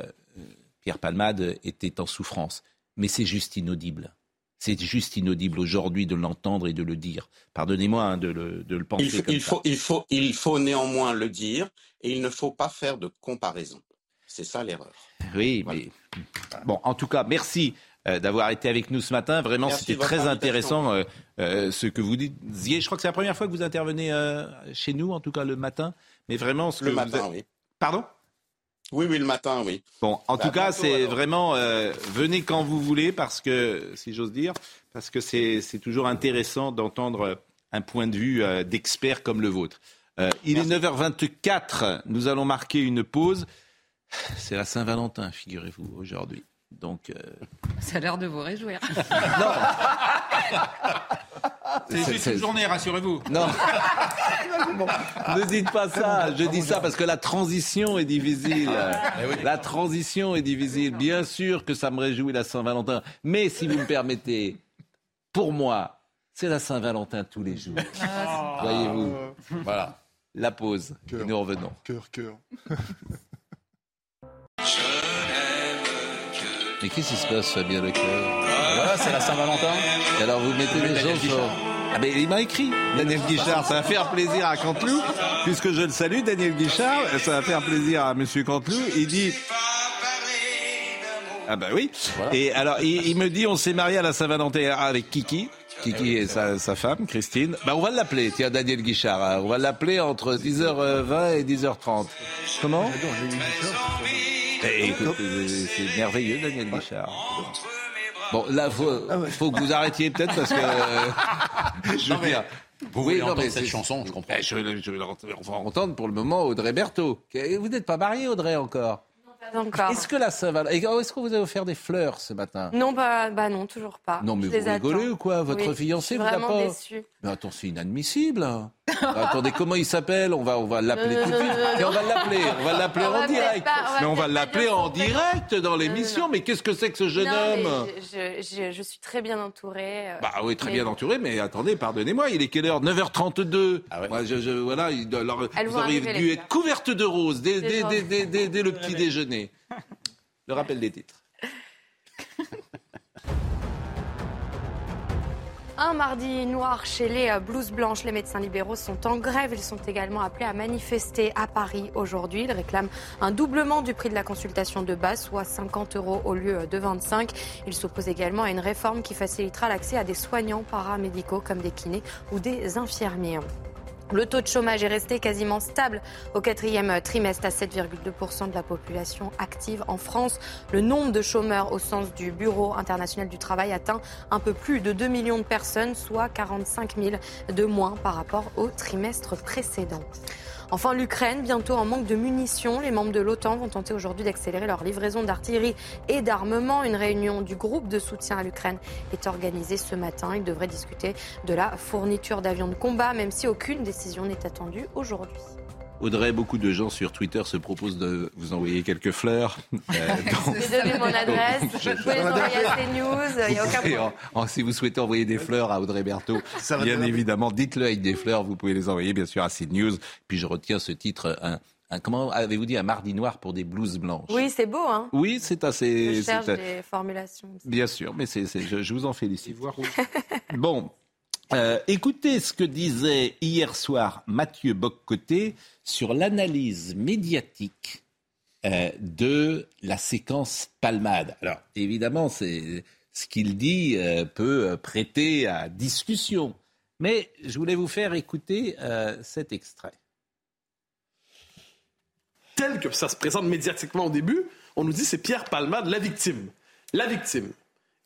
Pierre Palmade était en souffrance. Mais c'est juste inaudible. C'est juste inaudible aujourd'hui de l'entendre et de le dire. Pardonnez-moi hein, de, le, de le penser Il faut, comme il, ça. faut, il, faut, il faut néanmoins le dire et il ne faut pas faire de comparaison. C'est ça l'erreur. Oui, mais bon, en tout cas, merci euh, d'avoir été avec nous ce matin. Vraiment, c'était très intéressant euh, euh, ce que vous disiez. Je crois que c'est la première fois que vous intervenez chez nous, en tout cas le matin. Mais vraiment, ce Le que matin, vous oui. Pardon? Oui, oui, le matin, oui. Bon, en Bah, tout cas, c'est vraiment euh, venez quand vous voulez parce que, si j'ose dire, parce que c'est c'est toujours intéressant d'entendre un point de vue euh, d'expert comme le vôtre. Euh, il est 9h24. Nous allons marquer une pause. C'est la Saint-Valentin, figurez-vous, aujourd'hui. Donc, euh, Ça a l'air de vous réjouir. C'est C'est- juste c'est- une journée, rassurez-vous. Non. ne dites pas ça. Je dis ça parce que la transition est difficile. La transition est difficile. Bien sûr que ça me réjouit la Saint-Valentin. Mais si vous me permettez, pour moi, c'est la Saint-Valentin tous les jours. Voyez-vous. Voilà. La pause. Et nous revenons. Cœur, cœur. Mais qu'est-ce qui se passe, Fabien Leclerc Voilà, c'est la Saint-Valentin. Et alors vous mettez Daniel gens sur... Ah ben il m'a écrit, Daniel Guichard, ça va faire plaisir à Canteloup, puisque je le salue, Daniel Guichard, ça va faire plaisir à Monsieur Canteloup, il dit... Ah bah oui, et alors il, il me dit on s'est marié à la Saint-Valentin avec Kiki, Kiki et sa, sa femme, Christine. Bah on va l'appeler, tiens Daniel Guichard, hein. on va l'appeler entre 10h20 et 10h30. Comment? Euh, c'est merveilleux Daniel Guichard. Bon, là, faut, faut que vous arrêtiez peut-être parce que. euh, je veux Non, mais dire. vous voulez entendre mais cette chanson, je comprends. Eh, je, je vais on va entendre pour le moment Audrey Berthaud. Vous n'êtes pas marié, Audrey, encore? Pas encore. Est-ce que la Saint-Valentin. Est-ce que vous avez offert des fleurs ce matin? Non, bah, bah non, toujours pas. Non, mais Je vous rigolez attends. ou quoi? Votre Oui, fiancé je vous suis a vraiment pas. déçue. Mais attends, c'est inadmissible. hein. Attendez, comment il s'appelle? On va, on va l'appeler Non, tout de suite. non, Et on va l'appeler. On va l'appeler en direct. pas- on va mais on va l'appeler en direct dans l'émission. Mais qu'est-ce que c'est que ce jeune homme? je, je- je- je suis très bien entourée. euh, Bah oui, très mais bien entouré, mais attendez, pardonnez-moi, il est quelle heure? 9h32. Moi, je, je- voilà, vous auriez dû être couverte de roses dès, C'est dès- gentil. dès- dès- dès- dès le petit déjeuner. Le rappel des titres. Un mardi noir chez les euh, blouses blanches. Les médecins libéraux sont en grève. Ils sont également appelés à manifester à Paris aujourd'hui. Ils réclament un doublement du prix de la consultation de base, soit 50 euros au lieu de 25. Ils s'opposent également à une réforme qui facilitera l'accès à des soignants paramédicaux comme des kinés ou des infirmiers. Le taux de chômage est resté quasiment stable au quatrième trimestre à 7,2% de la population active en France. Le nombre de chômeurs au sens du Bureau international du travail atteint un peu plus de 2 millions de personnes, soit 45 000 de moins par rapport au trimestre précédent. Enfin, l'Ukraine, bientôt en manque de munitions. Les membres de l'OTAN vont tenter aujourd'hui d'accélérer leur livraison d'artillerie et d'armement. Une réunion du groupe de soutien à l'Ukraine est organisée ce matin. Ils devraient discuter de la fourniture d'avions de combat, même si aucune décision n'est attendue aujourd'hui. Audrey, beaucoup de gens sur Twitter se proposent de vous envoyer quelques fleurs. Euh, donc- Vous avez mon adresse, Je- vous pouvez les envoyer à CNews, il n'y a aucun problème. en- en- si vous souhaitez envoyer des fleurs à Audrey Berthaud, bien évidemment, dites-le avec des fleurs. Vous pouvez les envoyer, bien sûr, à CNews. Puis je retiens ce titre, un, un- comment avez-vous dit, un mardi noir pour des blouses blanches? Oui, c'est beau, hein Oui, c'est assez. Je cherche c'est- des formulations. Bien sûr, mais c'est, c'est- je, je vous en félicite. bon, euh, écoutez ce que disait hier soir Mathieu Boccoté sur l'analyse médiatique euh, de la séquence palmade. Alors, évidemment, ce qu'il dit euh, peut prêter à discussion. Mais je voulais vous faire écouter cet extrait. Tel que ça se présente médiatiquement au début, on nous dit c'est Pierre Palmade, la victime. La victime.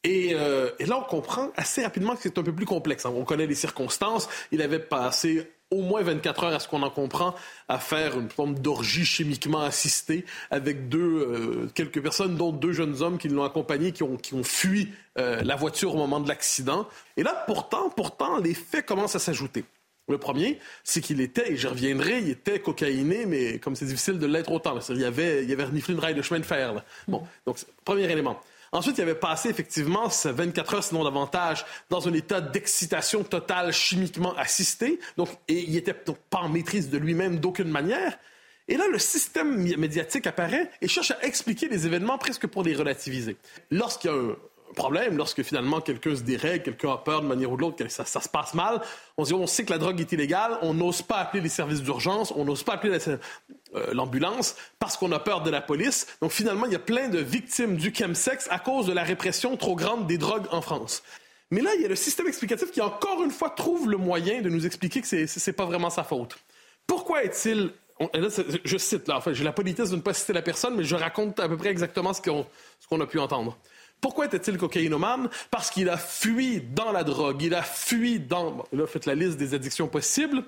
Et, et, là, on comprend assez rapidement que c'est un peu plus complexe. On connaît les circonstances. Il avait passé au moins 24 heures, à ce qu'on en comprend, à faire une forme d'orgie chimiquement assistée avec deux, euh, quelques personnes, dont deux jeunes hommes qui l'ont accompagné, qui ont, qui ont fui euh, la voiture au moment de l'accident. Et là, pourtant, pourtant, les faits commencent à s'ajouter. Le premier, c'est qu'il était, et j'y reviendrai, il était cocaïné, mais comme c'est difficile de l'être autant. Il y avait, il y avait reniflé une rail de chemin de fer. Bon, donc, premier élément. Ensuite, il avait passé effectivement 24 heures, sinon davantage, dans un état d'excitation totale chimiquement assisté. Donc, et il n'était pas en maîtrise de lui-même d'aucune manière. Et là, le système médiatique apparaît et cherche à expliquer les événements presque pour les relativiser. Lorsqu'il y a problème, lorsque finalement quelqu'un se dérègle, quelqu'un a peur de manière ou de l'autre, ça, se passe mal, on dit on sait que la drogue est illégale, on n'ose pas appeler les services d'urgence, on n'ose pas appeler euh, l'ambulance parce qu'on a peur de la police. Donc finalement, il y a plein de victimes du chemsex à cause de la répression trop grande des drogues en France. Mais là, il y a le système explicatif qui, encore une fois, trouve le moyen de nous expliquer que c'est pas vraiment sa faute. Pourquoi est-il... je cite, là, j'ai la politesse de ne pas citer la personne, mais je raconte à peu près exactement ce qu'on a pu entendre. Pourquoi était-il cocaïnomane? Parce qu'il a fui dans la drogue, il a fui dans... là, faites la liste des addictions possibles.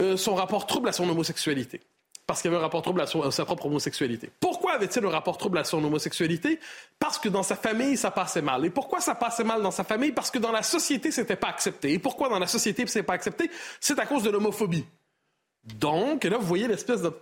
Euh, son rapport trouble à son homosexualité parce qu'il avait un rapport trouble à, sa propre homosexualité. Pourquoi avait-il un rapport trouble à son homosexualité? Parce que dans sa famille, ça passait mal. Et pourquoi ça passait mal dans sa famille? Parce que dans la société, c'était pas accepté. Et pourquoi dans la société, c'est pas accepté? C'est à cause de l'homophobie. Donc, là, vous voyez l'espèce de...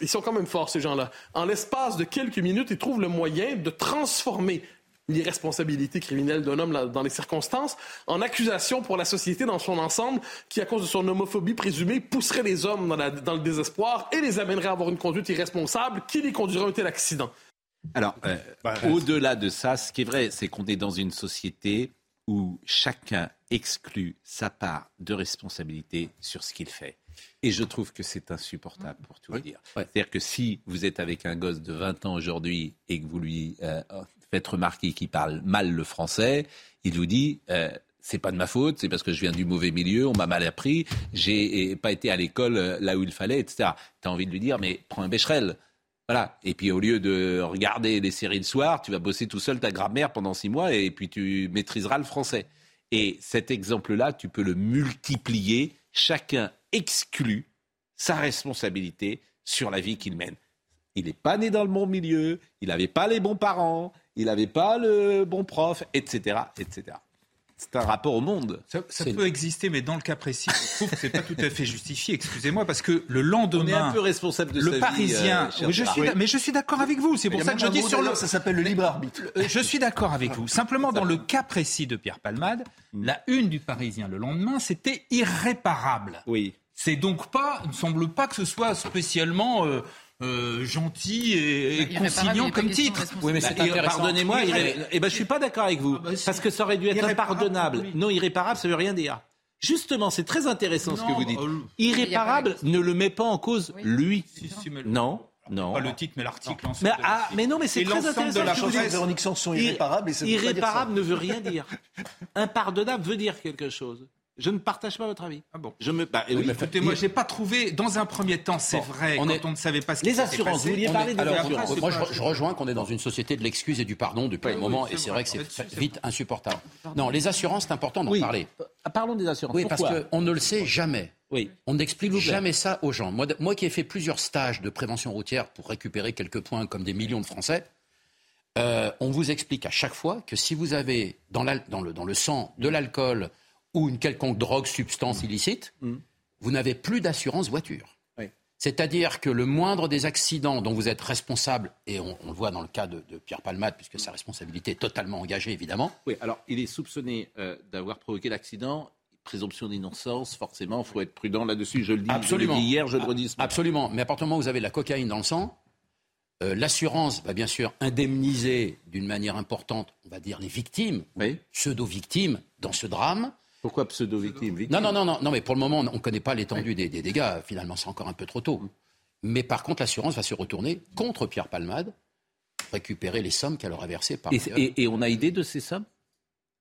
Ils sont quand même forts, ces gens-là. En l'espace de quelques minutes, ils trouvent le moyen de transformer l'irresponsabilité criminelle d'un homme dans les circonstances, en accusation pour la société dans son ensemble, qui, à cause de son homophobie présumée, pousserait les hommes dans, le désespoir et les amènerait à avoir une conduite irresponsable qui les conduirait à un tel accident. Alors, euh, bah, au-delà de ça, ce qui est vrai, c'est qu'on est dans une société où chacun exclut sa part de responsabilité sur ce qu'il fait. Et je trouve que c'est insupportable, pour tout vous dire. C'est-à-dire que si vous êtes avec un gosse de 20 ans aujourd'hui et que vous lui euh, faites remarquer qu'il parle mal le français, il vous dit euh, c'est pas de ma faute, c'est parce que je viens du mauvais milieu, on m'a mal appris, j'ai pas été à l'école euh, là où il fallait, etc. Tu as envie de lui dire mais prends un bécherel. Voilà. Et puis au lieu de regarder des séries le soir, tu vas bosser tout seul ta grammaire pendant six mois et puis tu maîtriseras le français. Et cet exemple-là, tu peux le multiplier. Chacun exclut sa responsabilité sur la vie qu'il mène. Il n'est pas né dans le bon milieu, il n'avait pas les bons parents, il n'avait pas le bon prof, etc. etc. C'est un rapport au monde. Ça, peut exister, mais dans le cas précis, je trouve que c'est pas tout à fait justifié. Excusez-moi, parce que le lendemain, on est un peu responsable de le sa Parisien. Vie, euh, je suis, mais je suis d'accord avec vous. C'est pour ça que je dis sur le. Ça s'appelle le libre arbitre. Je suis d'accord avec vous. Simplement, dans le cas précis de Pierre Palmade, mm. la une du Parisien le lendemain, c'était irréparable. Oui. C'est donc pas, il ne semble pas que ce soit spécialement. Euh, euh, gentil et, conciliant comme titre. Oui, mais bah, pardonnez-moi, et eh ben je suis pas d'accord avec vous, ah, bah, parce que ça aurait dû être impardonnable. Non, irréparable, ça veut rien dire. Justement, c'est très intéressant ce que vous dites. Euh, irréparable ne le met pas en cause lui. non. Non. Pas le titre, mais l'article. Mais, ah, mais non, mais c'est très intéressant. de la Véronique Sanson, irréparable. Et irréparable ne veut rien dire. Impardonnable veut dire quelque chose. Je ne partage pas votre avis. Ah bon Je me. Bah, oui, écoutez, moi, j'ai pas trouvé. Dans un premier temps, c'est vrai. On quand on ne savait pas ce les assurances. Vous vouliez parler des assurances. Moi, je, rejoins qu'on est dans une société de l'excuse et du pardon depuis un moment, et c'est vrai que c'est vite insupportable. Non, les assurances, c'est important d'en parler. Ah, parlons des assurances. Oui, parce qu'on ne le sait jamais. Oui. On n'explique jamais ça aux gens. Moi, moi, qui ai fait plusieurs stages de prévention routière pour récupérer quelques points comme des millions de Français, euh, on vous explique à chaque fois que si vous avez dans, dans, le, dans le sang de l'alcool ou une quelconque drogue, substance illicite, mm. vous n'avez plus d'assurance voiture. C'est-à-dire que le moindre des accidents dont vous êtes responsable, et on, le voit dans le cas de, Pierre Palmade, puisque sa responsabilité est totalement engagée, évidemment. Oui, alors il est soupçonné euh, d'avoir provoqué l'accident. Présomption d'innocence, forcément, il faut être prudent là-dessus. Je le dis, Absolument. hier, je le redis. Ce Absolument. Mais à partir du moment où vous avez la cocaïne dans le sang, euh, l'assurance va bien sûr indemniser d'une manière importante, on va dire, les victimes, pseudo-victimes dans ce drame. Pourquoi pseudo-victime non, non, non, non, non, mais pour le moment, on ne connaît pas l'étendue des, dégâts. Finalement, c'est encore un peu trop tôt. Mais par contre, l'assurance va se retourner contre Pierre Palmade, récupérer les sommes qu'elle aura versées par. Et, et, et on a idée de ces sommes?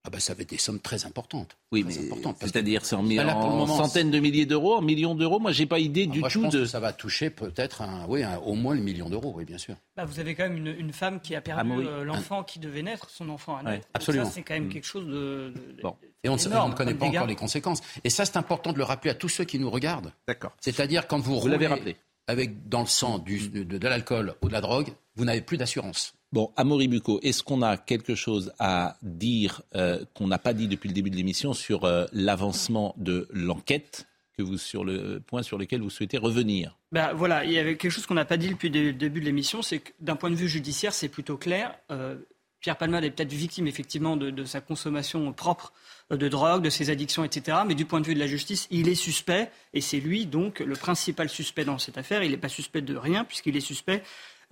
Ah ben, ça va être des sommes très importantes. Oui, mais c'est-à-dire c'est en, en centaines de milliers d'euros, en millions d'euros. Moi, j'ai pas idée ah, du moi, tout je pense de. Que ça va toucher peut-être oui, au moins le million d'euros, oui, bien sûr. Bah, vous avez quand même une, une femme qui a perdu euh, l'enfant qui devait naître, son enfant à naître. absolument. ça, c'est quand même mm. quelque chose de. bon. Et on, ne connaît pas encore les conséquences. Et ça, c'est important de le rappeler à tous ceux qui nous regardent. D'accord. C'est-à-dire quand vous, vous l'avez rappelé avec dans le sang du, de, de l'alcool ou de la drogue, vous n'avez plus d'assurance. Bon, Amaury Bucco, est-ce qu'on a quelque chose à dire euh, qu'on n'a pas dit depuis le début de l'émission sur euh, l'avancement de l'enquête que vous sur le point sur lequel vous souhaitez revenir? Ben, voilà, il y avait quelque chose qu'on n'a pas dit depuis le début de l'émission, c'est que d'un point de vue judiciaire, c'est plutôt clair. Euh, Pierre Palmade est peut-être victime effectivement de, de, sa consommation propre de drogue, de ses addictions, etc. Mais du point de vue de la justice, il est suspect et c'est lui donc le principal suspect dans cette affaire. Il n'est pas suspect de rien puisqu'il est suspect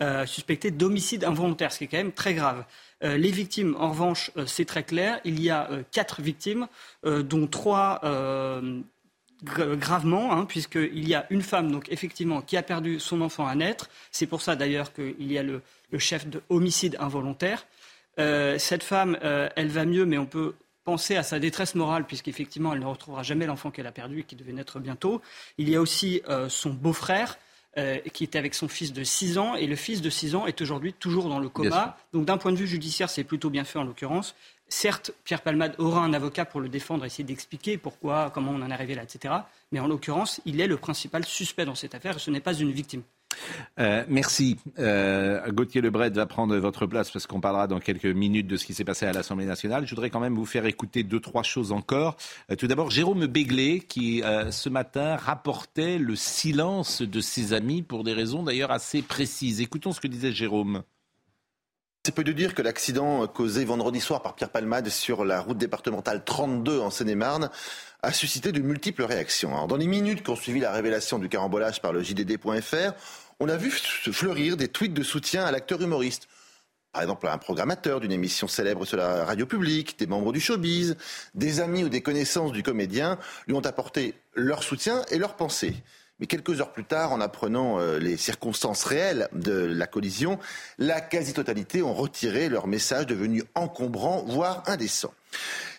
euh, suspecté d'homicide involontaire, ce qui est quand même très grave. Euh, les victimes, en revanche, euh, c'est très clair. Il y a quatre victimes, dont trois gravement, hein, puisqu'il y a une femme, donc effectivement, qui a perdu son enfant à naître. C'est pour ça d'ailleurs qu'il y a le, chef de homicide involontaire. cette femme, elle va mieux, mais on peut penser à sa détresse morale, puisqu'effectivement, elle ne retrouvera jamais l'enfant qu'elle a perdu et qui devait naître bientôt. Il y a aussi son beau-frère euh, qui était avec son fils de 6 ans, et le fils de 6 ans est aujourd'hui toujours dans le coma. Donc d'un point de vue judiciaire, c'est plutôt bien fait en l'occurrence. Certes, Pierre Palmade aura un avocat pour le défendre, essayer d'expliquer pourquoi, comment on en est arrivé là, etc. Mais en l'occurrence, il est le principal suspect dans cette affaire et ce n'est pas une victime. Euh, merci. Euh, Gauthier Lebret va prendre votre place parce qu'on parlera dans quelques minutes de ce qui s'est passé à l'Assemblée nationale. Je voudrais quand même vous faire écouter deux, trois choses encore. Euh, tout d'abord, Jérôme Béglé, qui ce matin rapportait le silence de ses amis pour des raisons d'ailleurs assez précises. Écoutons ce que disait Jérôme. C'est peu de dire que l'accident causé vendredi soir par Pierre Palmade sur la route départementale 32 en Seine-et-Marne a suscité de multiples réactions. dans les minutes qui ont suivi la révélation du carambolage par le JDD.fr, on a vu fleurir des tweets de soutien à l'acteur humoriste. Par exemple, un programmateur d'une émission célèbre sur la radio publique, des membres du showbiz, des amis ou des connaissances du comédien lui ont apporté leur soutien et leur pensée. Mais quelques heures plus tard, en apprenant euh, les circonstances réelles de la collision, la quasi-totalité ont retiré leur message devenu encombrant, voire indécent.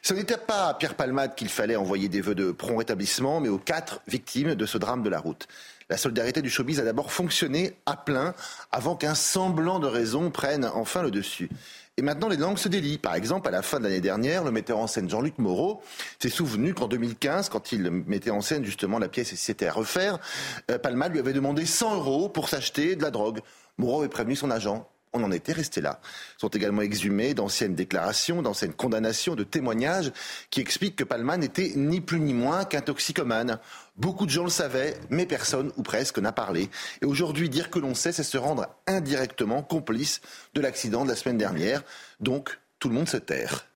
Ce n'était pas à Pierre Palmade qu'il fallait envoyer des vœux de prompt rétablissement, mais aux quatre victimes de ce drame de la route. La solidarité du showbiz a d'abord fonctionné à plein avant qu'un semblant de raison prenne enfin le dessus. Et maintenant, les langues se délient. Par exemple, à la fin de l'année dernière, le metteur en scène Jean-Luc Moreau s'est souvenu qu'en 2015, quand il mettait en scène justement la pièce et s'était à refaire, euh, Palmade lui avait demandé 100 euros pour s'acheter de la drogue. Moreau avait prévenu son agent on en était resté là. Sont également exhumées d'anciennes déclarations, d'anciennes condamnations, de témoignages qui expliquent que Palma n'était ni plus ni moins qu'un toxicomane. Beaucoup de gens le savaient, mais personne ou presque n'a parlé. Et aujourd'hui, dire que l'on sait, c'est se rendre indirectement complice de l'accident de la semaine dernière. Donc, tout le monde se terre.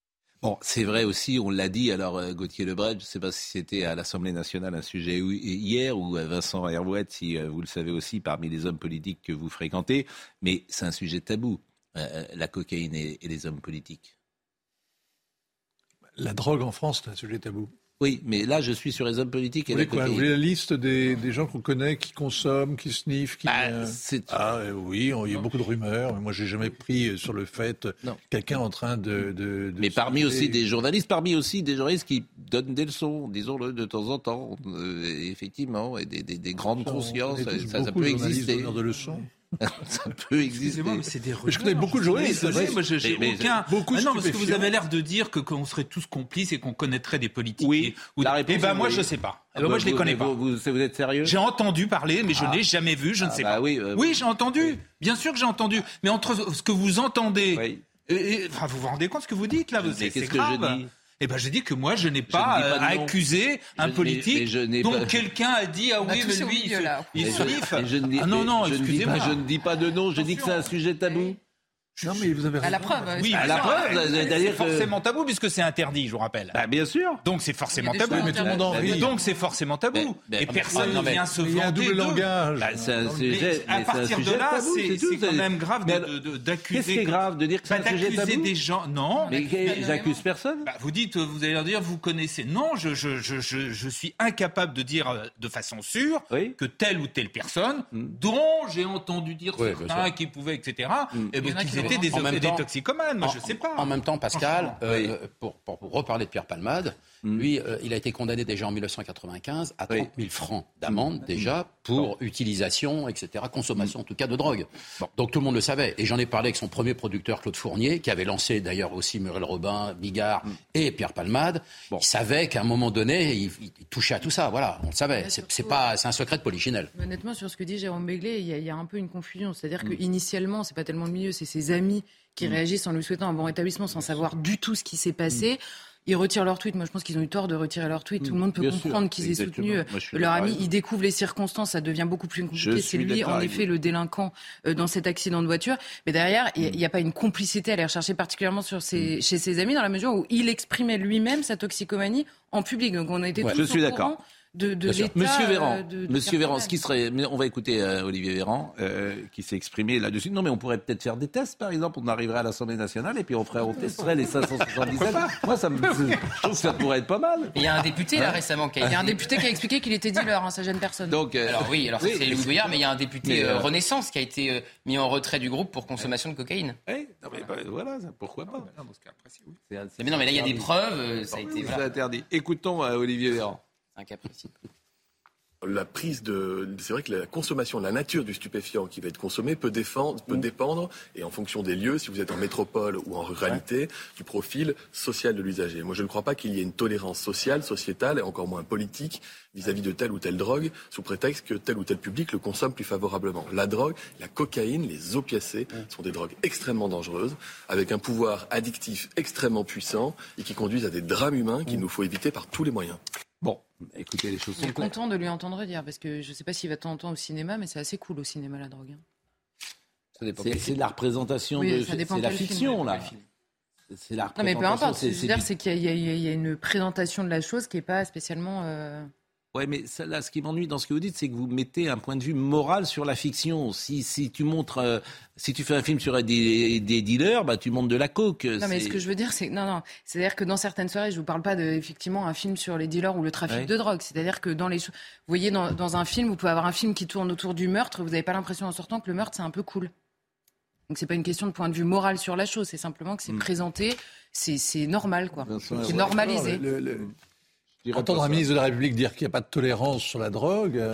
Bon, c'est vrai aussi, on l'a dit, alors euh, Gauthier Lebret, je ne sais pas si c'était à l'Assemblée nationale un sujet hier, ou euh, Vincent Herouette, si euh, vous le savez aussi, parmi les hommes politiques que vous fréquentez, mais c'est un sujet tabou, la cocaïne et les hommes politiques. La drogue en France, c'est un sujet tabou. Oui, mais là, je suis sur les hommes politiques et vous la Vous voulez la liste des, gens qu'on connaît, qui consomment, qui sniffent qui... Ah, euh, ah oui, il y a beaucoup de rumeurs. Mais moi, j'ai jamais pris sur le fait quelqu'un en train de... mais parmi aussi des journalistes, parmi aussi des journalistes qui donnent des leçons, disons-le, de temps en temps, euh, effectivement, et des, grandes consciences, ça, ça, peut exister. De leçons. ça peut exister. mais c'est des Je connais beaucoup de journalistes. Moi, j'ai aucun. Beaucoup ah non, parce que vous avez l'air de dire que qu'on serait tous complices et qu'on connaîtrait des politiques. Oui. Ou... Eh ben moi, je sais pas. Eh ben, moi, je les connais pas. Vous, vous, êtes sérieux? J'ai entendu parler, mais je ah. n'ai jamais vu. Je ne ah, sais bah pas. Oui, euh, oui j'ai entendu. Bien sûr que j'ai entendu. Mais entre ce que vous entendez, et, enfin, vous vous rendez compte ce que vous dites là C'est grave. Que je dis? Eh ben, je dis que moi, je n'ai pas, à accuser un politique dont quelqu'un a dit ah oui, mais lui, il, il sniffe. Ah non, non, excusez-moi. Je ne dis pas de nom, je dis que c'est un sujet tabou. Non, mais vous avez À la preuve. Oui, à la preuve. C'est forcément tabou puisque c'est interdit, je vous rappelle. Bah, bien sûr. Donc c'est forcément tabou. Mais tout le monde en rit. Donc c'est forcément tabou. Mais- mais- Et personne non, ne vient se Il y a un vanter double d'eux. langage. Bah, c'est un Mais sujet. à partir de là, c'est quand même grave de- d'accuser. Qu'est-ce qui est grave de dire que c'est Bah, un sujet tabou des gens. Non. Mais que- j'accuse personne? Bah, vous dites, vous allez leur dire, vous connaissez. Non, je, je, je, je, je suis incapable de dire euh, de façon sûre que telle ou telle personne, Mm. dont j'ai entendu dire certains qui pouvaient, etc., Des, des temps- toxicomanes. Moi, en, je sais pas. En même temps, Pascal, euh, pour reparler de Pierre Palmade, Mm. lui, euh, il a été condamné déjà en 1995 à 30 Oui. 000 francs d'amende déjà pour utilisation, etc., consommation en tout cas de drogue. Donc tout le monde le savait. Et j'en ai parlé avec son premier producteur, Claude Fournier, qui avait lancé d'ailleurs aussi Muriel Robin, Bigard et Pierre Palmade. Bon. Il savait qu'à un moment donné, il, il touchait à tout ça. Voilà, on le savait. C'est pas, c'est un secret de polichinelle. Honnêtement, sur ce que dit Jérôme Béglé, il y, a- il y a un peu une confusion. C'est-à-dire qu'initialement, c'est pas tellement le milieu, c'est ses amis qui réagissent en lui souhaitant un bon rétablissement sans savoir du tout ce qui s'est passé. Ils retirent leur tweet. Moi, je pense qu'ils ont eu tort de retirer leur tweet. Tout le monde peut Mm. Bien sûr, comprendre qu'ils aient soutenu Moi, euh, suis leur ami. Ils découvrent les circonstances. Ça devient beaucoup plus compliqué. C'est lui, en effet, le délinquant euh, dans cet accident de voiture. Mais derrière, il n'y a, pas une complicité à aller rechercher particulièrement sur ses, chez ses amis dans la mesure où il exprimait lui-même sa toxicomanie en public. Donc, on a été Ouais. tous Je suis au d'accord. courant De, l'état, Monsieur Véran, euh, de- de Monsieur Véran, ce qui serait, on va écouter euh, Olivier Véran euh, qui s'est exprimé là-dessus. Non, mais on pourrait peut-être faire des tests, par exemple. On arriverait à l'Assemblée nationale et puis on ferait, on testerait les 577. Moi, ça me, je trouve que ça pourrait être pas mal. Il y a un député là Hein récemment qui a Il y a un député qui a expliqué qu'il était dealer, hein, ça gêne personne. Donc, euh, Alors oui, alors oui, c'est Louis Boyard, mais il y a un député Renaissance qui a été euh, mis en retrait du groupe pour consommation de cocaïne. oui, non, mais, bah, voilà, ça, pourquoi pas. Mais non, mais là il y a des preuves, euh, ça a été voilà, interdit. Écoutons euh, Olivier Véran. C'est un cas précis. La prise de, c'est vrai que la consommation, la nature du stupéfiant qui va être consommé peut, défendre, peut dépendre, et en fonction des lieux, si vous êtes en métropole ou en ruralité, du profil social de l'usager. Moi, je ne crois pas qu'il y ait une tolérance sociale, sociétale, et encore moins politique, vis-à-vis de telle ou telle drogue, sous prétexte que tel ou tel public le consomme plus favorablement. La drogue, la cocaïne, les opiacés sont des drogues extrêmement dangereuses, avec un pouvoir addictif extrêmement puissant, et qui conduisent à des drames humains qu'il nous faut éviter par tous les moyens. Bon, écoutez, les choses Je sont suis claires. content de lui entendre dire, parce que je ne sais pas s'il va tant au cinéma, mais c'est assez cool au cinéma la drogue. hein. C'est c'est de la représentation Oui, de. ça dépend C'est la film, fiction, quel là. film. C'est la Non mais peu représentation, importe, ce que je veux dire du- c'est qu'il y, y y a une présentation de la chose qui n'est pas spécialement... euh, Ouais, mais ça, là, ce qui m'ennuie dans ce que vous dites, c'est que vous mettez un point de vue moral sur la fiction. Si, si tu montres, euh, si tu fais un film sur des, des dealers, bah tu montres de la coke. Non mais ce que je veux dire c'est non non, c'est-à-dire que dans certaines soirées, je vous parle pas de effectivement un film sur les dealers ou le trafic Ouais. de drogue, c'est-à-dire que dans les vous voyez dans, dans un film, vous pouvez avoir un film qui tourne autour du meurtre, vous n'avez pas l'impression en sortant que le meurtre c'est un peu cool. Donc c'est pas une question de point de vue moral sur la chose, c'est simplement que c'est Mm. présenté, c'est c'est normal quoi. C'est normalisé. Le- le- Entendre un ministre de la République dire qu'il n'y a pas de tolérance sur la drogue, euh,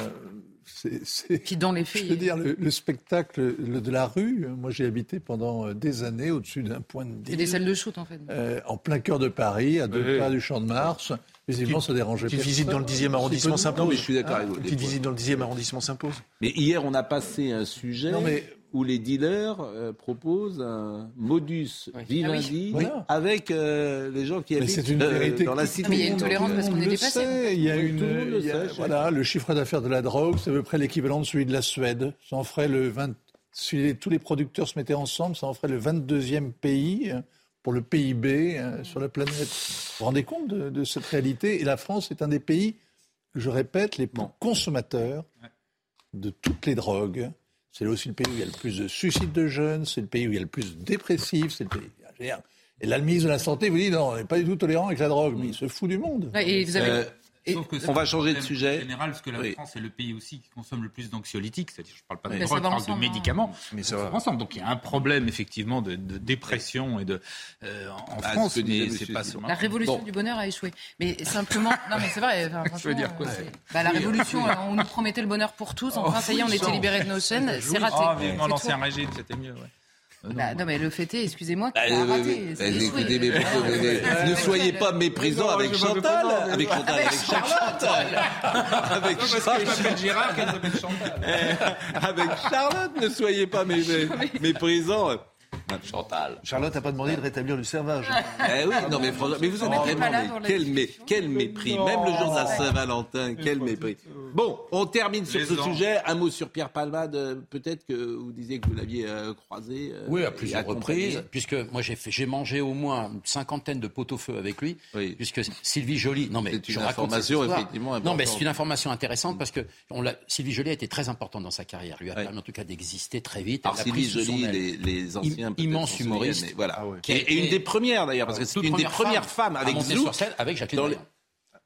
c'est- c'est. Puis dans les faits, Je veux dire, le, le spectacle le- de la rue, moi j'ai habité pendant euh, des années au-dessus d'un point de c'est des deal, salles de shoot en fait. euh, en plein cœur de Paris, à deux Oui. pas du Champ de Mars. Visiblement, ça dérangeait Petite personne. visite dans le 10e arrondissement s'impose. Non, mais je suis d'accord avec vous. Une des visite dans le 10e arrondissement s'impose. Mais hier, on a passé un sujet Non, mais- où les dealers euh, proposent un modus Oui. vivendi Ah oui. Voilà. avec euh, les gens qui Mais habitent c'est une euh, vérité. dans la cité. Mais il y a une tolérance parce qu'on est dépassé. Il y a Oui, une, tout le monde le il y a- sait, voilà, le chiffre d'affaires de la drogue, c'est à peu près l'équivalent de celui de la Suède. Ça en ferait le 20, si les- tous les producteurs se mettaient ensemble, ça en ferait le 22e pays euh, pour le PIB euh, sur la planète. Vous vous rendez compte de, de cette réalité? Et la France est un des pays, je répète, les plus consommateurs de toutes les drogues. C'est aussi le pays où il y a le plus de suicides de jeunes, c'est le pays où il y a le plus de dépressifs, c'est le pays. Et là, le ministre de la Santé vous dit non, on n'est pas du tout tolérant avec la drogue, mais il se fout du monde. Ouais, Et vous avez Euh, et- Sauf que on va changer de sujet. général, parce que la Oui. France est le pays aussi qui consomme le plus d'anxiolytiques, c'est-à-dire je ne parle pas de Mais drogue, je parle ensemble, de hein. médicaments. Mais ça va. ensemble. Donc il y a un problème effectivement de, de dépression et de euh, en Ah, France, ce que disait mais c'est monsieur pas Simon. seulement. La révolution Bon. du bonheur a échoué. Mais simplement, non mais c'est vrai. enfin, Ça veut dire quoi, euh, bah, La révolution, euh, on nous promettait le bonheur pour tous. Enfin, ça y est, on était libérés de nos chaînes. C'est raté. Ah, C'est l'ancien régime, c'était mieux. Ouais. Euh, Bah, non mais le fait est, excusez-moi, Bah, euh, raté. écoutez, mais- mais- mais- mais- ne soyez pas méprisant Non, avec Chantal, avec Chantal, avec Charlotte, avec Charlotte. je m'appelle Gérard, qu'elle s'appelle Chantal. avec Charlotte, ne soyez pas mé- mé- méprisant. Chantal. Charlotte n'a pas demandé de rétablir le servage. Eh oui, non mais, mais vous en êtes vraiment... quel, quel mépris. Même le jour de Saint-Valentin, quel mépris. Bon, on termine sur ce sujet. Un mot sur Pierre Palmade. Euh, peut-être que vous disiez que vous l'aviez euh, croisé. Euh, oui, à plusieurs reprises. Puisque moi, j'ai, mangé au moins une cinquantaine de pot-au-feu avec lui. Puisque Sylvie Joly. Non, mais c'est une information, effectivement. Non, mais c'est une information intéressante parce que on Sylvie Joly a été très importante dans sa carrière. Lui a permis en tout cas d'exister très vite. Alors, Sylvie Joly, les, les, anciens. Immense humoriste. voilà. Ah et, une des premières d'ailleurs, parce que c'est une des premières femmes avec Zouk. avec Jacqueline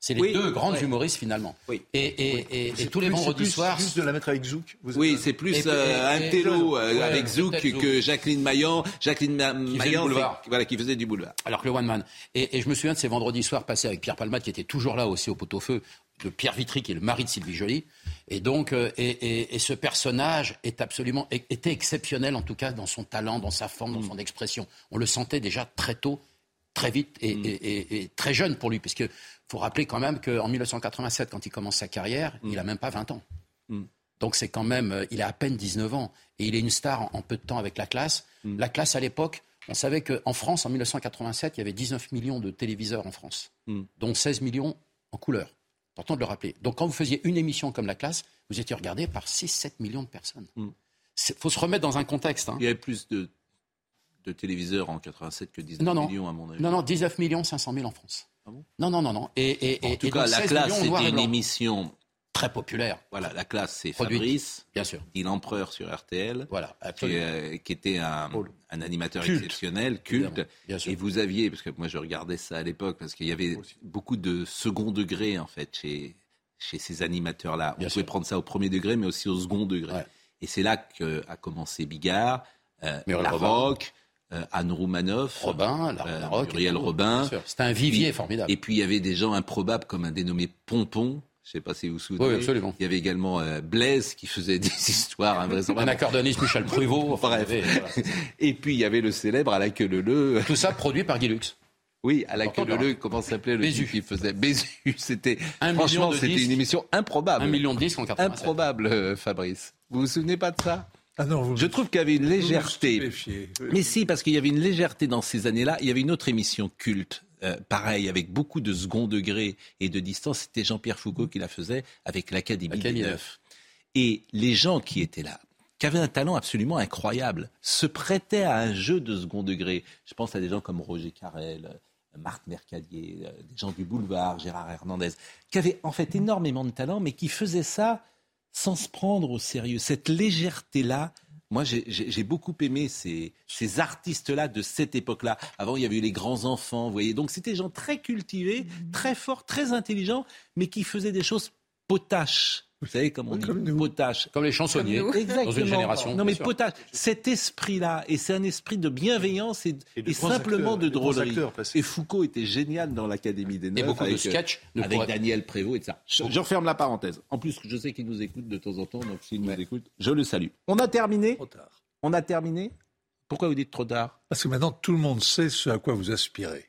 c'est les deux grandes humoristes finalement. Oui. Et, tous les vendredis soirs. C'est plus de la mettre avec Zouk. oui, c'est plus euh, un télo euh, avec Zouk que Jacqueline Maillan. Jacqueline Maillan, voilà, qui faisait du boulevard. Alors que le one man. Et, je me souviens de ces vendredis soirs passés avec Pierre Palmade, qui était toujours là aussi au pot-au-feu, de Pierre Vitry, qui est le mari de Sylvie Joly. Et donc, euh, et, ce personnage est absolument était exceptionnel en tout cas dans son talent, dans sa forme, dans mm. son expression. On le sentait déjà très tôt très vite mm. et, très jeune pour lui, puisque faut rappeler quand même qu'en 1987, quand il commence sa carrière, mm. il a même pas 20 ans. Mm. Donc c'est quand même, euh, il a à peine 19 ans et il est une star en, peu de temps avec la classe. La classe à l'époque, on savait qu'en France, en 1987, il y avait 19 millions de téléviseurs en France, dont 16 millions en couleur. Important de le rappeler. Donc quand vous faisiez une émission comme la classe, vous étiez regardé par 6-7 millions de personnes. Il faut se remettre dans un contexte. Hein. Il y avait plus de de téléviseurs en 87 que 19 millions, à mon avis. Non, non, 19 millions 500 000 en France. Ah bon? Non, non, non, non. Et, et, en tout cas, la classe, c'était une émission très populaire. Voilà, la classe, c'est Fabrice, bien sûr, dit l'empereur sur RTL, voilà, qui, euh, qui, était un, un animateur exceptionnel, culte. Et vous aviez, parce que moi je regardais ça à l'époque, parce qu'il y avait beaucoup de second degré en fait chez chez ces animateurs-là. On pouvait prendre ça au premier degré, mais aussi au second degré. Et c'est là qu'a commencé Bigard, euh, La Roque, euh, Anne Roumanoff, Robin, euh, Muriel Robin. C'était un vivier formidable. Et puis il y avait des gens improbables comme un dénommé Pompon. Je ne sais pas si vous vous souvenez. Oui, absolument. Il y avait également euh, Blaise qui faisait des histoires invraisemblables. Un accordoniste, Michel Pruvot. Bref. Et puis il y avait le célèbre à la queue leu. Tout ça produit par Guy Lux. Oui, à la queue leu, comment s'appelait le Bézu. qui faisait Bézu? C'était franchement, c'était une émission improbable. Un million de disques en 87. Improbable, Fabrice. Vous vous souvenez pas de ça? Ah non, je trouve qu'il y avait une légèreté. Mais si, parce qu'il y avait une légèreté dans ces années-là. Il y avait une autre émission culte, euh, pareil, avec beaucoup de second degré et de distance. C'était Jean-Pierre Foucault qui la faisait avec l'Académie des Neufs. Et les gens qui étaient là, qui avaient un talent absolument incroyable, se prêtaient à un jeu de second degré. Je pense à des gens comme Roger Carrel, euh, Marc Mercadier, euh, des gens du boulevard, Gérard Hernandez, qui avaient en fait énormément de talent, mais qui faisaient ça sans se prendre au sérieux. Cette légèreté-là, moi, j'ai beaucoup aimé ces, ces artistes-là de cette époque-là. Avant, il y avait eu les grands enfants, vous voyez. Donc, c'était des gens très cultivés, très forts, très intelligents, mais qui faisaient des choses potaches. Vous savez comment on dit Potache. Comme les chansonniers Exactement. dans une génération. Non mais potache, cet esprit-là, et c'est un esprit de bienveillance et, simplement de drôlerie. Et Foucault était génial dans l'Académie des Neufs. Et beaucoup de sketchs. avec Daniel Prévost et ça. Je, je, referme la parenthèse. En plus, je sais qu'il nous écoute de temps en temps, donc s'il nous écoute, je le salue. On a terminé Trop tard. On a terminé Pourquoi vous dites trop tard? Parce que maintenant, tout le monde sait ce à quoi vous aspirez.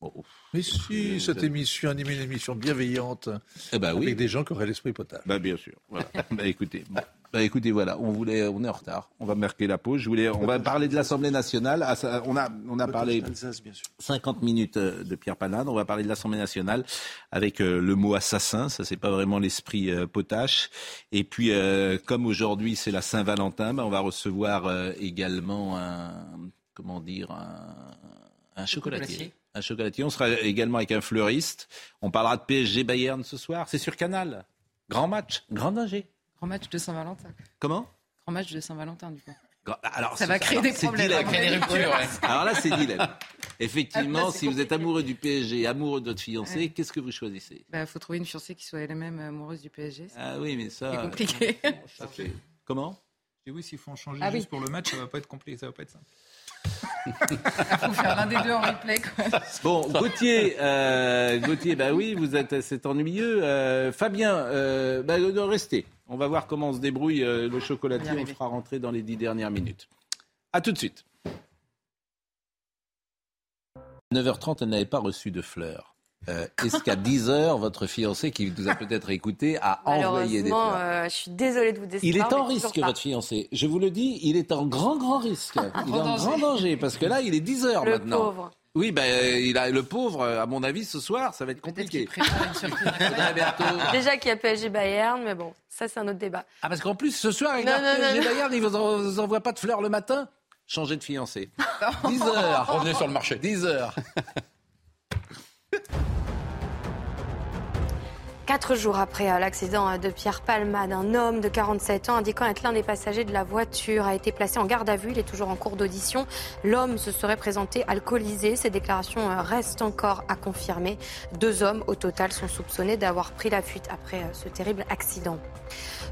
Oh, mais si, cette émission animée une émission bienveillante eh ben, avec des gens qui auraient l'esprit potable. Bah, bien sûr. bah, écoutez, bah, écoutez, voilà, on voulait, on est en retard. On va marquer la pause. Je voulais, on va parler de l'Assemblée nationale. Ah, on a, on a parlé 50 minutes euh, de Pierre Panade. On va parler de l'Assemblée nationale avec euh, le mot assassin. Ça, c'est pas vraiment l'esprit euh, potache. Et puis, comme aujourd'hui c'est la Saint-Valentin, bah, on va recevoir également un, comment dire, un, un chocolatier un chocolatier. On sera également avec un fleuriste. On parlera de PSG Bayern ce soir. C'est sur Canal. Grand match, grand danger. Grand match de Saint-Valentin. Comment? Grand match de Saint-Valentin, du coup. Alors, ça va créer des problèmes. Ça créer des ruptures. Alors là, c'est dilemme. Effectivement, si vous êtes amoureux du PSG, amoureux de votre fiancé, qu'est-ce que vous choisissez? Il bah, faut trouver une fiancée qui soit elle-même amoureuse du PSG. Ah oui, mais ça. C'est compliqué. Comment? Et oui, s'il faut en changer ah juste pour le match, ça va pas être compliqué, ça va pas être simple. Il faut faire l'un des deux en replay. Quoi. Bon, Gauthier, euh, Gauthier, bah oui, vous êtes, c'est ennuyeux. Euh, Fabien, euh, bah, restez. On va voir comment on se débrouille euh, le chocolatier. On le fera rentrer dans les dix dernières minutes. A tout de suite. 9h30, elle n'avait pas reçu de fleurs. Euh, est-ce qu'à 10 heures, votre fiancé, qui nous a peut-être écouté, a envoyé des fleurs? euh, je suis désolée de vous décevoir. Il est en risque, votre fiancé. Je vous le dis, il est en grand, grand risque. il est en grand danger, parce que là, il est 10 heures le maintenant. Pauvre. Oui, ben, il a le pauvre, à mon avis, ce soir, ça va être compliqué. Déjà qu'il y a PSG Bayern, mais bon, ça, c'est un autre débat. Ah, parce qu'en plus, ce soir, avec PSG Bayern, il ne vous envoie pas de fleurs le matin? Changez de fiancé. 10 heures. Revenez sur le marché. 10 heures. Quatre jours après euh, l'accident de Pierre Palmade, un homme de 47 ans indiquant être l'un des passagers de la voiture a été placé en garde à vue. Il est toujours en cours d'audition. L'homme se serait présenté alcoolisé. Ces déclarations euh, restent encore à confirmer. Deux hommes au total sont soupçonnés d'avoir pris la fuite après euh, ce terrible accident.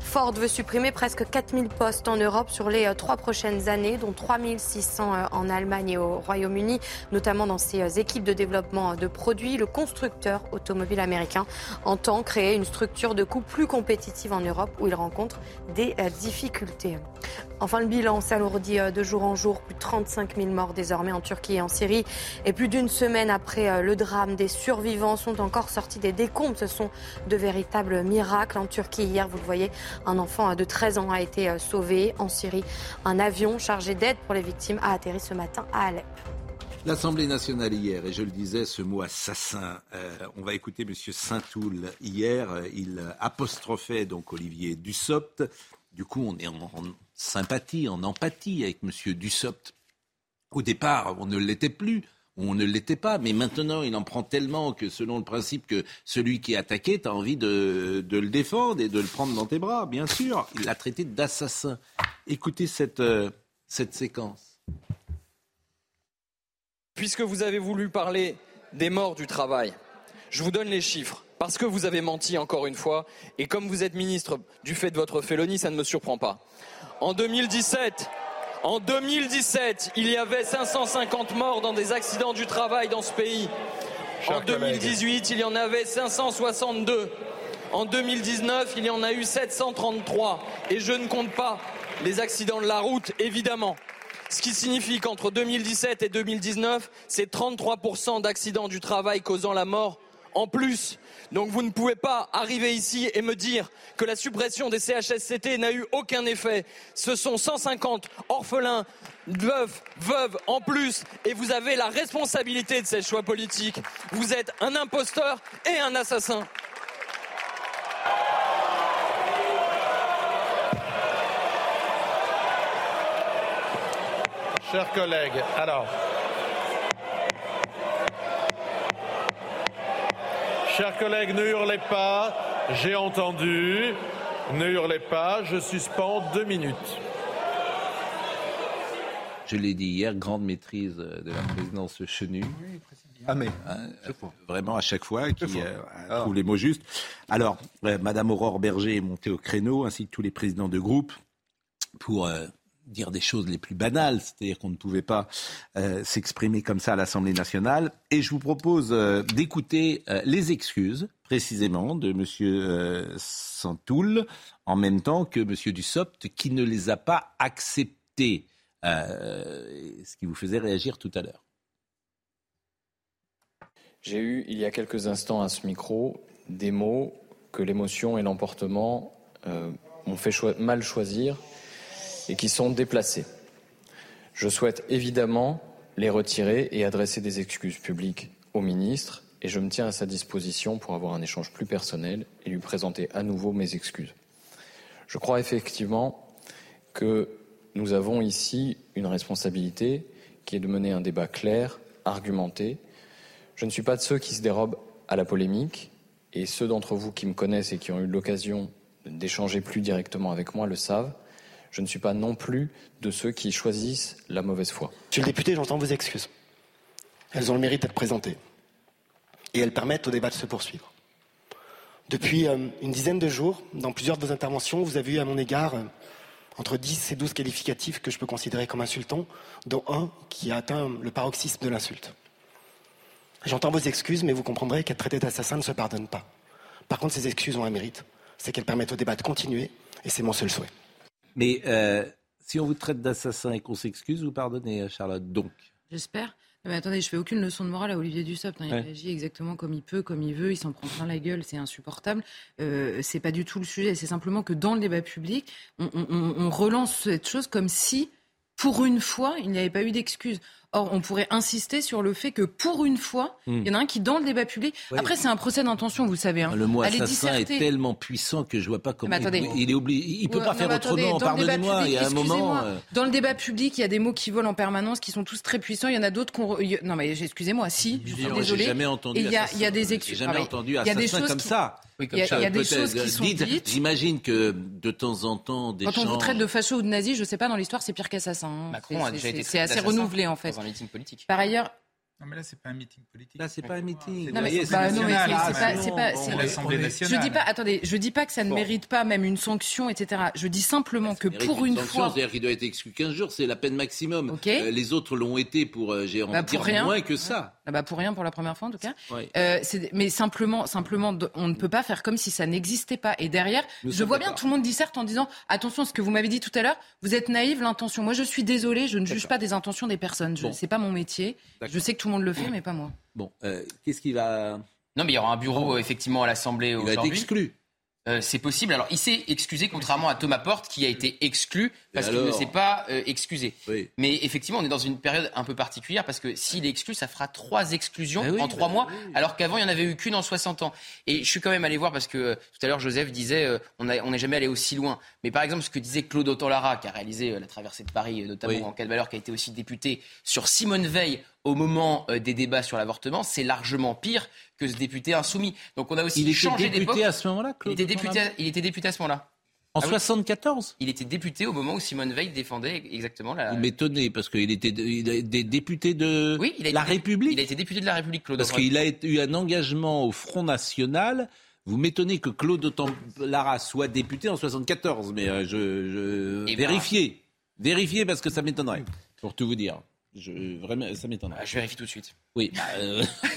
Ford veut supprimer presque 4000 postes en Europe sur les trois prochaines années, dont 3600 en Allemagne et au Royaume-Uni, notamment dans ses équipes de développement de produits. Le constructeur automobile américain entend créer une structure de coûts plus compétitive en Europe où il rencontre des euh, difficultés. Enfin, le bilan s'alourdit euh, de jour en jour. Plus de 35 000 morts désormais en Turquie et en Syrie. Et plus d'une semaine après euh, le drame, des survivants sont encore sortis des décombres. Ce sont de véritables miracles. En Turquie, hier, vous le voyez, un enfant de 13 ans a été sauvé. En Syrie, un avion chargé d'aide pour les victimes a atterri ce matin à Alep. L'Assemblée nationale hier, et je le disais, ce mot assassin, euh, on va écouter M. Saint-Toul hier, il apostrophait donc Olivier Dussopt. Du coup, on est en, sympathie, en empathie avec M. Dussopt. Au départ, on ne l'était plus, on ne l'était pas, mais maintenant, il en prend tellement que selon le principe que celui qui est attaqué, tu as envie de, le défendre et de le prendre dans tes bras, bien sûr. Il l'a traité d'assassin. Écoutez cette, euh, cette séquence. Puisque vous avez voulu parler des morts du travail, je vous donne les chiffres. Parce que vous avez menti encore une fois, et comme vous êtes ministre du fait de votre félonie, ça ne me surprend pas. En 2017, en 2017, il y avait 550 morts dans des accidents du travail dans ce pays. en 2018, il y en avait 562. En 2019, il y en a eu 733. Et je ne compte pas les accidents de la route, évidemment. Ce qui signifie qu'entre 2017 et 2019, c'est 33% d'accidents du travail causant la mort en plus. Donc vous ne pouvez pas arriver ici et me dire que la suppression des CHSCT n'a eu aucun effet. Ce sont 150 orphelins, veuves, veuves en plus et vous avez la responsabilité de ces choix politiques. Vous êtes un imposteur et un assassin. Chers collègues, alors. Chers collègues, ne hurlez pas. J'ai entendu. Ne hurlez pas. Je suspends deux minutes. Je l'ai dit hier, grande maîtrise de la présidence Chenu. Ah mais hein, vraiment à chaque fois qui euh, trouve les mots justes. Alors, euh, Madame Aurore Berger est montée au créneau, ainsi que tous les présidents de groupe, pour euh, dire des choses les plus banales, c'est-à-dire qu'on ne pouvait pas euh, s'exprimer comme ça à l'Assemblée nationale. Et je vous propose euh, d'écouter euh, les excuses précisément de M. Santoul, en même temps que M. Dussopt, qui ne les a pas acceptées, ce qui vous faisait réagir tout à l'heure. J'ai eu, il y a quelques instants à ce micro, des mots que l'émotion et l'emportement m'ont fait mal choisir et qui sont déplacés. Je souhaite évidemment les retirer et adresser des excuses publiques au ministre et je me tiens à sa disposition pour avoir un échange plus personnel et lui présenter à nouveau mes excuses. Je crois effectivement que nous avons ici une responsabilité qui est de mener un débat clair, argumenté. Je ne suis pas de ceux qui se dérobent à la polémique et ceux d'entre vous qui me connaissent et qui ont eu l'occasion d'échanger plus directement avec moi le savent. Je ne suis pas non plus de ceux qui choisissent la mauvaise foi. Monsieur le député, j'entends vos excuses. Elles ont le mérite d'être présentées. Et elles permettent au débat de se poursuivre. Depuis euh, une dizaine de jours, dans plusieurs de vos interventions, vous avez eu à mon égard euh, entre 10 et 12 qualificatifs que je peux considérer comme insultants, dont un qui a atteint le paroxysme de l'insulte. J'entends vos excuses, mais vous comprendrez qu'être traité d'assassin ne se pardonne pas. Par contre, ces excuses ont un mérite, c'est qu'elles permettent au débat de continuer, et c'est mon seul souhait. Mais euh, si on vous traite d'assassin et qu'on s'excuse, vous pardonnez, Charlotte. Donc. J'espère. Mais attendez, je fais aucune leçon de morale à Olivier Dussopt. Hein. Il réagit exactement comme il peut, comme il veut. Il s'en prend plein la gueule, c'est insupportable. Euh, c'est pas du tout le sujet. C'est simplement que dans le débat public, on, on relance cette chose comme si, pour une fois, il n'y avait pas eu d'excuses. Or, on pourrait insister sur le fait que pour une fois, hmm. il y en a un qui, dans le débat public, après c'est un procès d'intention, vous savez. Hein. Le mot assassin est, tellement puissant que je vois pas comment il, est oublié. Il peut pas faire autrement. Pardonnez-moi, il y a un moment. Euh, dans le débat public, il y a des mots qui volent en permanence, qui sont tous très puissants. Il y en a d'autres qu'on. Non mais excusez-moi, si, je suis désolé. jamais entendu. Il y a, il y a des excuses. Jamais entendu assassin comme ça. Oui, il y a, des choses qui sont dites. J'imagine que de temps en temps, des Quand on vous traite de facho ou de nazi, je sais pas, dans l'histoire, c'est pire qu'assassin. Hein. Macron a déjà été C'est assez renouvelé, en fait. Dans un meeting politique. Par ailleurs, non, mais là, c'est pas un meeting politique. Là, c'est pas un meeting. Non, mais c'est pas, c'est pas, c'est l'Assemblée nationale. Je dis pas, attendez, je dis pas que ça ne mérite pas même une sanction, etc. Je dis simplement que pour une, fois. C'est-à-dire qu'il doit être exclu 15 jours, c'est la peine maximum. Euh, les autres l'ont été pour, euh, j'ai bah, pour rien. moins que ça. Ah bah pour rien pour la première fois en tout cas. Euh, mais simplement, simplement, on ne peut pas faire comme si ça n'existait pas. Et derrière, je vois bien tout le monde disserte en disant attention, ce que vous m'avez dit tout à l'heure, vous êtes naïve, l'intention. Moi, je suis désolé, je ne juge pas des intentions des personnes. Ce n'est pas mon métier. Je sais que tout le monde le fait, mais pas moi. Bon, euh, qu'est-ce qui va Non, mais il y aura un bureau effectivement à l'Assemblée aujourd'hui. Il va être exclu. Euh, c'est possible. Alors, il s'est excusé, contrairement à Thomas Porte, qui a été exclu parce qu'il ne s'est pas euh, excusé. Mais effectivement, on est dans une période un peu particulière parce que s'il est exclu, ça fera trois exclusions ah en trois bah mois, alors qu'avant, il n'y en avait eu qu'une en 60 ans. Et je suis quand même allé voir parce que euh, tout à l'heure, Joseph disait on n'est jamais allé aussi loin. Mais par exemple, ce que disait Claude Autant-Lara, qui a réalisé la traversée de Paris, notamment en cas de valeur, qui a été aussi député, sur Simone Veil au moment des débats sur l'avortement, c'est largement pire que ce député insoumis. Donc on a aussi il changé d'époque. Il était député à ce moment-là, il était député, il était député à ce moment-là. En 74 ah Il était député au moment où Simone Veil défendait exactement la. Vous m'étonnez parce qu'il était des députés de oui, la République. Il a été député de la République, Claude. Parce qu'il a eu un engagement au Front National. Vous m'étonnez que Claude Lara soit député en 74, mais euh, je, je... vérifiez, vérifiez parce que ça m'étonnerait, pour tout vous dire. Je, vraiment, ça m'étonnerait. Ah, je vérifie tout de suite. Oui. Bah, euh...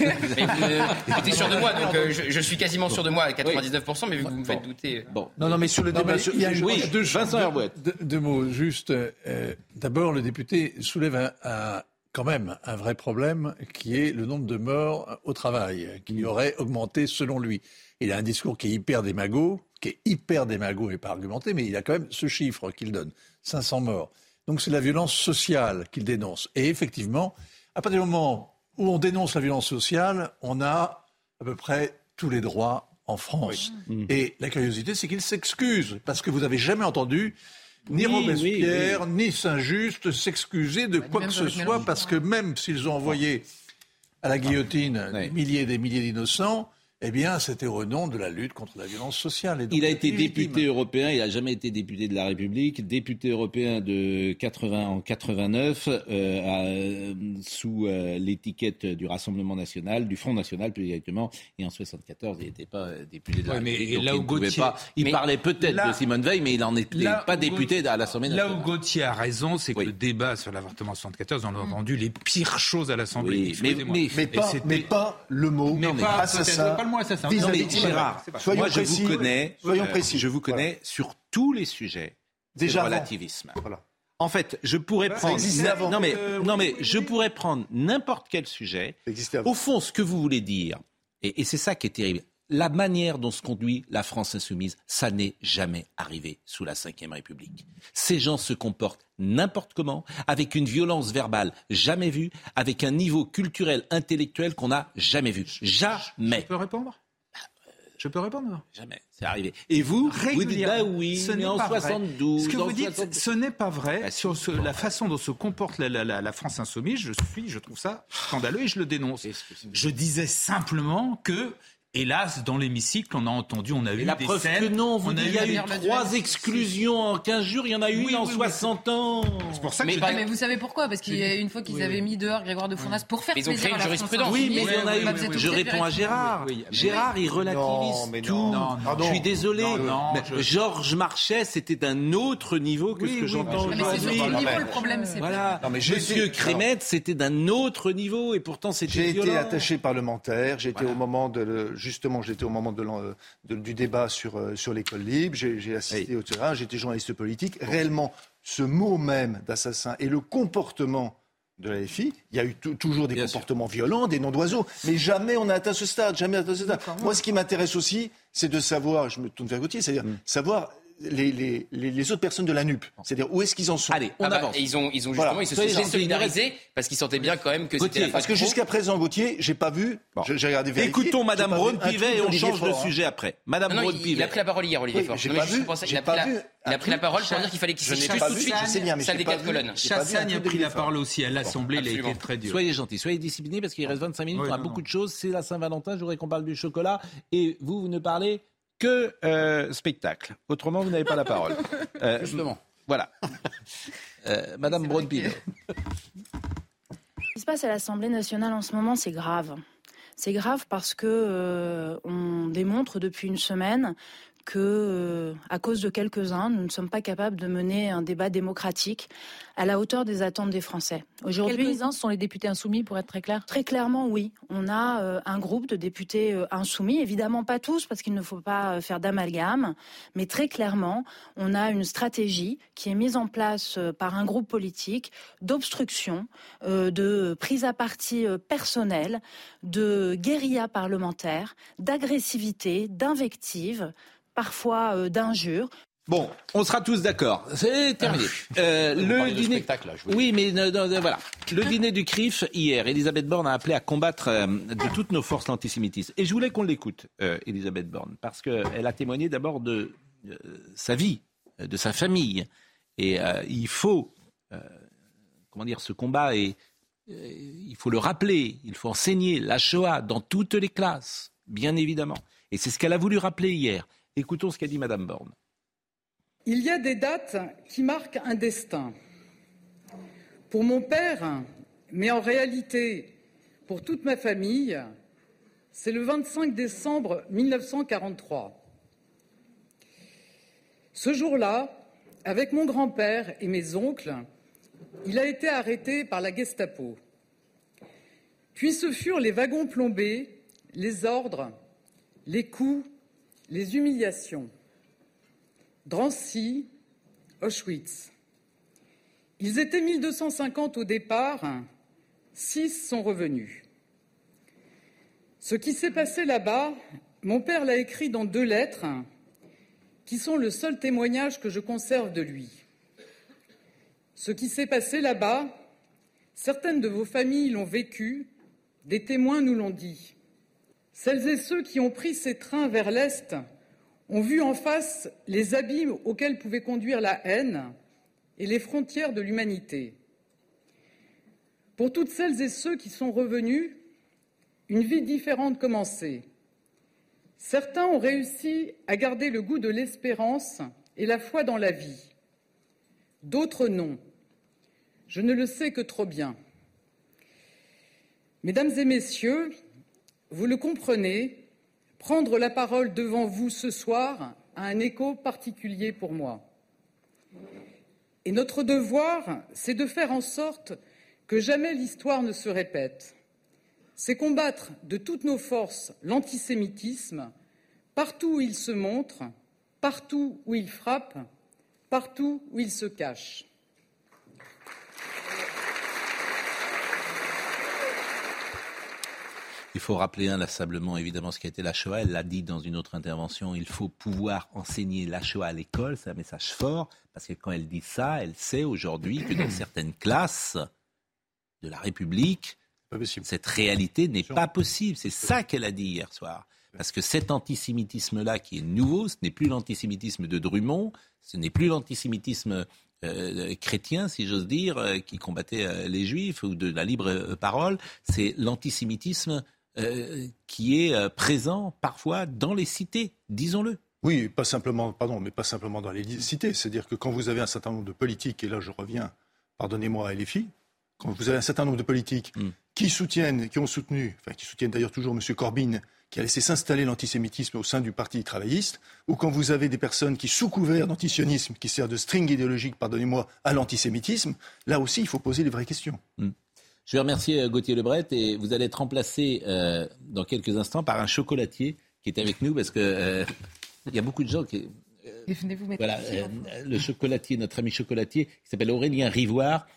mais sûr de moi, donc euh, je, suis quasiment sûr de moi à 99%, mais vu que vous me faites douter. Bon. Non, non, mais sur le débat, il y a oui, deux, Vincent deux, deux, mots juste. Euh, d'abord, le député soulève un, quand même un vrai problème qui est le nombre de morts au travail, qui aurait augmenté selon lui. Il a un discours qui est hyper démago, qui est hyper démago et pas argumenté, mais il a quand même ce chiffre qu'il donne 500 morts. Donc c'est la violence sociale qu'il dénonce. Et effectivement, à partir du moment où on dénonce la violence sociale, on a à peu près tous les droits en France. Mm. Et la curiosité, c'est qu'il s'excuse, parce que vous n'avez jamais entendu ni Robespierre, ni Saint-Just s'excuser de quoi que ce soit, parce que même s'ils ont envoyé à la guillotine des milliers et des milliers d'innocents, eh bien, c'était au nom de la lutte contre la violence sociale. il a été député européen, il n'a jamais été député de la République, député européen de 80 en 89, euh, sous euh, l'étiquette du Rassemblement national, du Front national plus exactement, et en 74, il n'était pas euh, député de la République. Mais là où Gauthier, pas, il parlait peut-être de Simone Veil, mais il n'en était pas député à l'Assemblée nationale. Là où Gauthier a raison, c'est que le débat sur l'avortement 74, on a entendu les pires choses à l'Assemblée. mais, mais, pas, mais, pas le mot mais pas, assassin moi ça. Non, mais Gérard, moi je vous connais, soyons euh, précis. je vous connais sur tous les sujets. Déjà relativisme. Voilà. En fait, je pourrais prendre non mais non mais je pourrais prendre n'importe quel sujet. Au fond, ce que vous voulez dire, et, et c'est ça qui est terrible. La manière dont se conduit la France insoumise, ça n'est jamais arrivé sous la Ve République. Ces gens se comportent n'importe comment, avec une violence verbale jamais vue, avec un niveau culturel, intellectuel qu'on n'a jamais vu. Jamais. Je peux répondre? Je peux répondre Jamais, c'est arrivé. Et vous, vous dites bah oui, ce mais en 72. Ce que vous dites, ce n'est pas vrai bah, sur la façon dont se comporte la, la, France insoumise. Je suis, je trouve ça scandaleux et je le dénonce. Je disais simplement que Hélas, dans l'hémicycle, on a entendu, on a eu la des preuve scènes. Que non, vous il y a eu trois exclusions en 15 jours, il y en a eu une en 60 ans. C'est pour ça que mais, mais vous savez pourquoi? Parce qu'il y a une fois qu'ils avaient mis dehors Grégoire de Fournas pour faire plaisir à la jurisprudence. Oui, mais il y en a eu. Je réponds à Gérard. Gérard, il relativise tout. Je suis désolé. Georges Marchais, c'était d'un autre niveau que ce que j'entends aujourd'hui. Mais c'est le problème. Voilà. Monsieur Crémet, c'était d'un autre niveau et pourtant c'était J'ai été attaché parlementaire. J'étais au moment de justement, j'étais au moment de, du débat sur, euh, sur l'école libre, j'ai assisté au terrain, j'étais journaliste politique. Réellement, ce mot même d'assassin et le comportement de la FI, il y a eu toujours des comportements violents, des noms d'oiseaux, mais jamais on a atteint ce stade, jamais atteint ce stade. Moi, ce qui m'intéresse aussi, c'est de savoir, je me tourne vers Gauthier, c'est-à-dire mm. savoir les, les, les, autres personnes de la NUP. C'est-à-dire où est-ce qu'ils en sont? Allez, on ah bah, avance. Et ils ont, ils ont justement, ils se sont solidarisés parce qu'ils sentaient bien quand même que c'était Parce que jusqu'à présent, Gauthier, j'ai pas vu. J'ai regardé vérifier, Écoutons Madame Braun-Pivet et on change de sujet après. Madame Braun pivet Il a pris la parole hier, Olivier Faure. J'ai pas vu. Il a pris la parole pour dire qu'il fallait qu'il s'excuse tout de suite. Je sais bien, mais salle des quatre colonnes. Chassagne a pris la parole aussi à l'Assemblée. Il a été très dur. Soyez gentils, soyez disciplinés parce qu'il reste 25 minutes. On a beaucoup de choses. C'est la Saint-Valentin. Je voudrais qu'on parle du chocolat. Et vous, vous ne parlez que euh, spectacle. Autrement, vous n'avez pas la parole. Euh, Justement. Voilà. Euh, Madame Broadbill. Ce qui se passe à l'Assemblée nationale en ce moment, c'est grave. C'est grave parce que on démontre depuis une semaine que, euh, à cause de quelques-uns, nous ne sommes pas capables de mener un débat démocratique à la hauteur des attentes des Français. Aujourd'hui, quelques-uns sont les députés insoumis, pour être très clair. Très clairement, oui. On a euh, un groupe de députés euh, insoumis, évidemment pas tous, parce qu'il ne faut pas faire d'amalgame, mais très clairement, on a une stratégie qui est mise en place par un groupe politique d'obstruction, de prise à partie personnelle, de guérilla parlementaire, d'agressivité, d'invective parfois euh, d'injures. Bon, on sera tous d'accord. C'est terminé. Ah. Euh, le dîner. oui, mais voilà. Le dîner du CRIF hier. Elisabeth Borne a appelé à combattre euh, de toutes nos forces l'antisémitisme. Et je voulais qu'on l'écoute, Elisabeth Borne, parce qu'elle a témoigné d'abord de sa vie, de sa famille. Et il faut, comment dire, ce combat et il faut le rappeler. Il faut enseigner la Shoah dans toutes les classes, bien évidemment. Et c'est ce qu'elle a voulu rappeler hier. Écoutons ce qu'a dit Madame Borne. Il y a des dates qui marquent un destin. Pour mon père, mais en réalité pour toute ma famille, c'est le 25 décembre 1943. Ce jour-là, avec mon grand-père et mes oncles, il a été arrêté par la Gestapo. Puis ce furent les wagons plombés, les ordres, les coups, les humiliations. Drancy, Auschwitz. Ils étaient 1250 au départ, six sont revenus. Ce qui s'est passé là-bas, mon père l'a écrit dans deux lettres qui sont le seul témoignage que je conserve de lui. Ce qui s'est passé là-bas, certaines de vos familles l'ont vécu, des témoins nous l'ont dit. Celles et ceux qui ont pris ces trains vers l'Est ont vu en face les abîmes auxquels pouvait conduire la haine et les frontières de l'humanité. Pour toutes celles et ceux qui sont revenus, une vie différente commençait. Certains ont réussi à garder le goût de l'espérance et la foi dans la vie. D'autres non. Je ne le sais que trop bien. Mesdames et messieurs, vous le comprenez, prendre la parole devant vous ce soir a un écho particulier pour moi. Et notre devoir, c'est de faire en sorte que jamais l'histoire ne se répète. C'est combattre de toutes nos forces l'antisémitisme, partout où il se montre, partout où il frappe, partout où il se cache. Il faut rappeler inlassablement, évidemment, ce qui a été la Shoah. Elle l'a dit dans une autre intervention. Il faut pouvoir enseigner la Shoah à l'école. C'est un message fort. Parce que quand elle dit ça, elle sait aujourd'hui que dans certaines classes de la République, cette réalité n'est pas possible. C'est ça qu'elle a dit hier soir. Parce que cet antisémitisme-là qui est nouveau, ce n'est plus l'antisémitisme de Drummond, ce n'est plus l'antisémitisme euh, chrétien, si j'ose dire, euh, qui combattait euh, les juifs ou de la libre parole, c'est l'antisémitisme euh, qui est euh, présent parfois dans les cités, disons-le. Oui, pas simplement, pardon, mais pas simplement dans les cités. C'est-à-dire que quand vous avez un certain nombre de politiques, et là je reviens, pardonnez-moi à LFI, quand vous avez un certain nombre de politiques hmm. qui soutiennent, qui ont soutenu, enfin qui soutiennent d'ailleurs toujours M. Corbyn, qui a laissé s'installer l'antisémitisme au sein du Parti travailliste, ou quand vous avez des personnes qui, sous couvert d'antisionisme, qui servent de string idéologique, pardonnez-moi, à l'antisémitisme, là aussi il faut poser les vraies questions. Hmm. Je vais remercier euh, Gauthier Lebret et vous allez être remplacé euh, dans quelques instants par un chocolatier qui est avec nous parce que euh, il y a beaucoup de gens qui. venez vous mettre voilà, le chocolatier, notre ami chocolatier, qui s'appelle Aurélien Rivoire.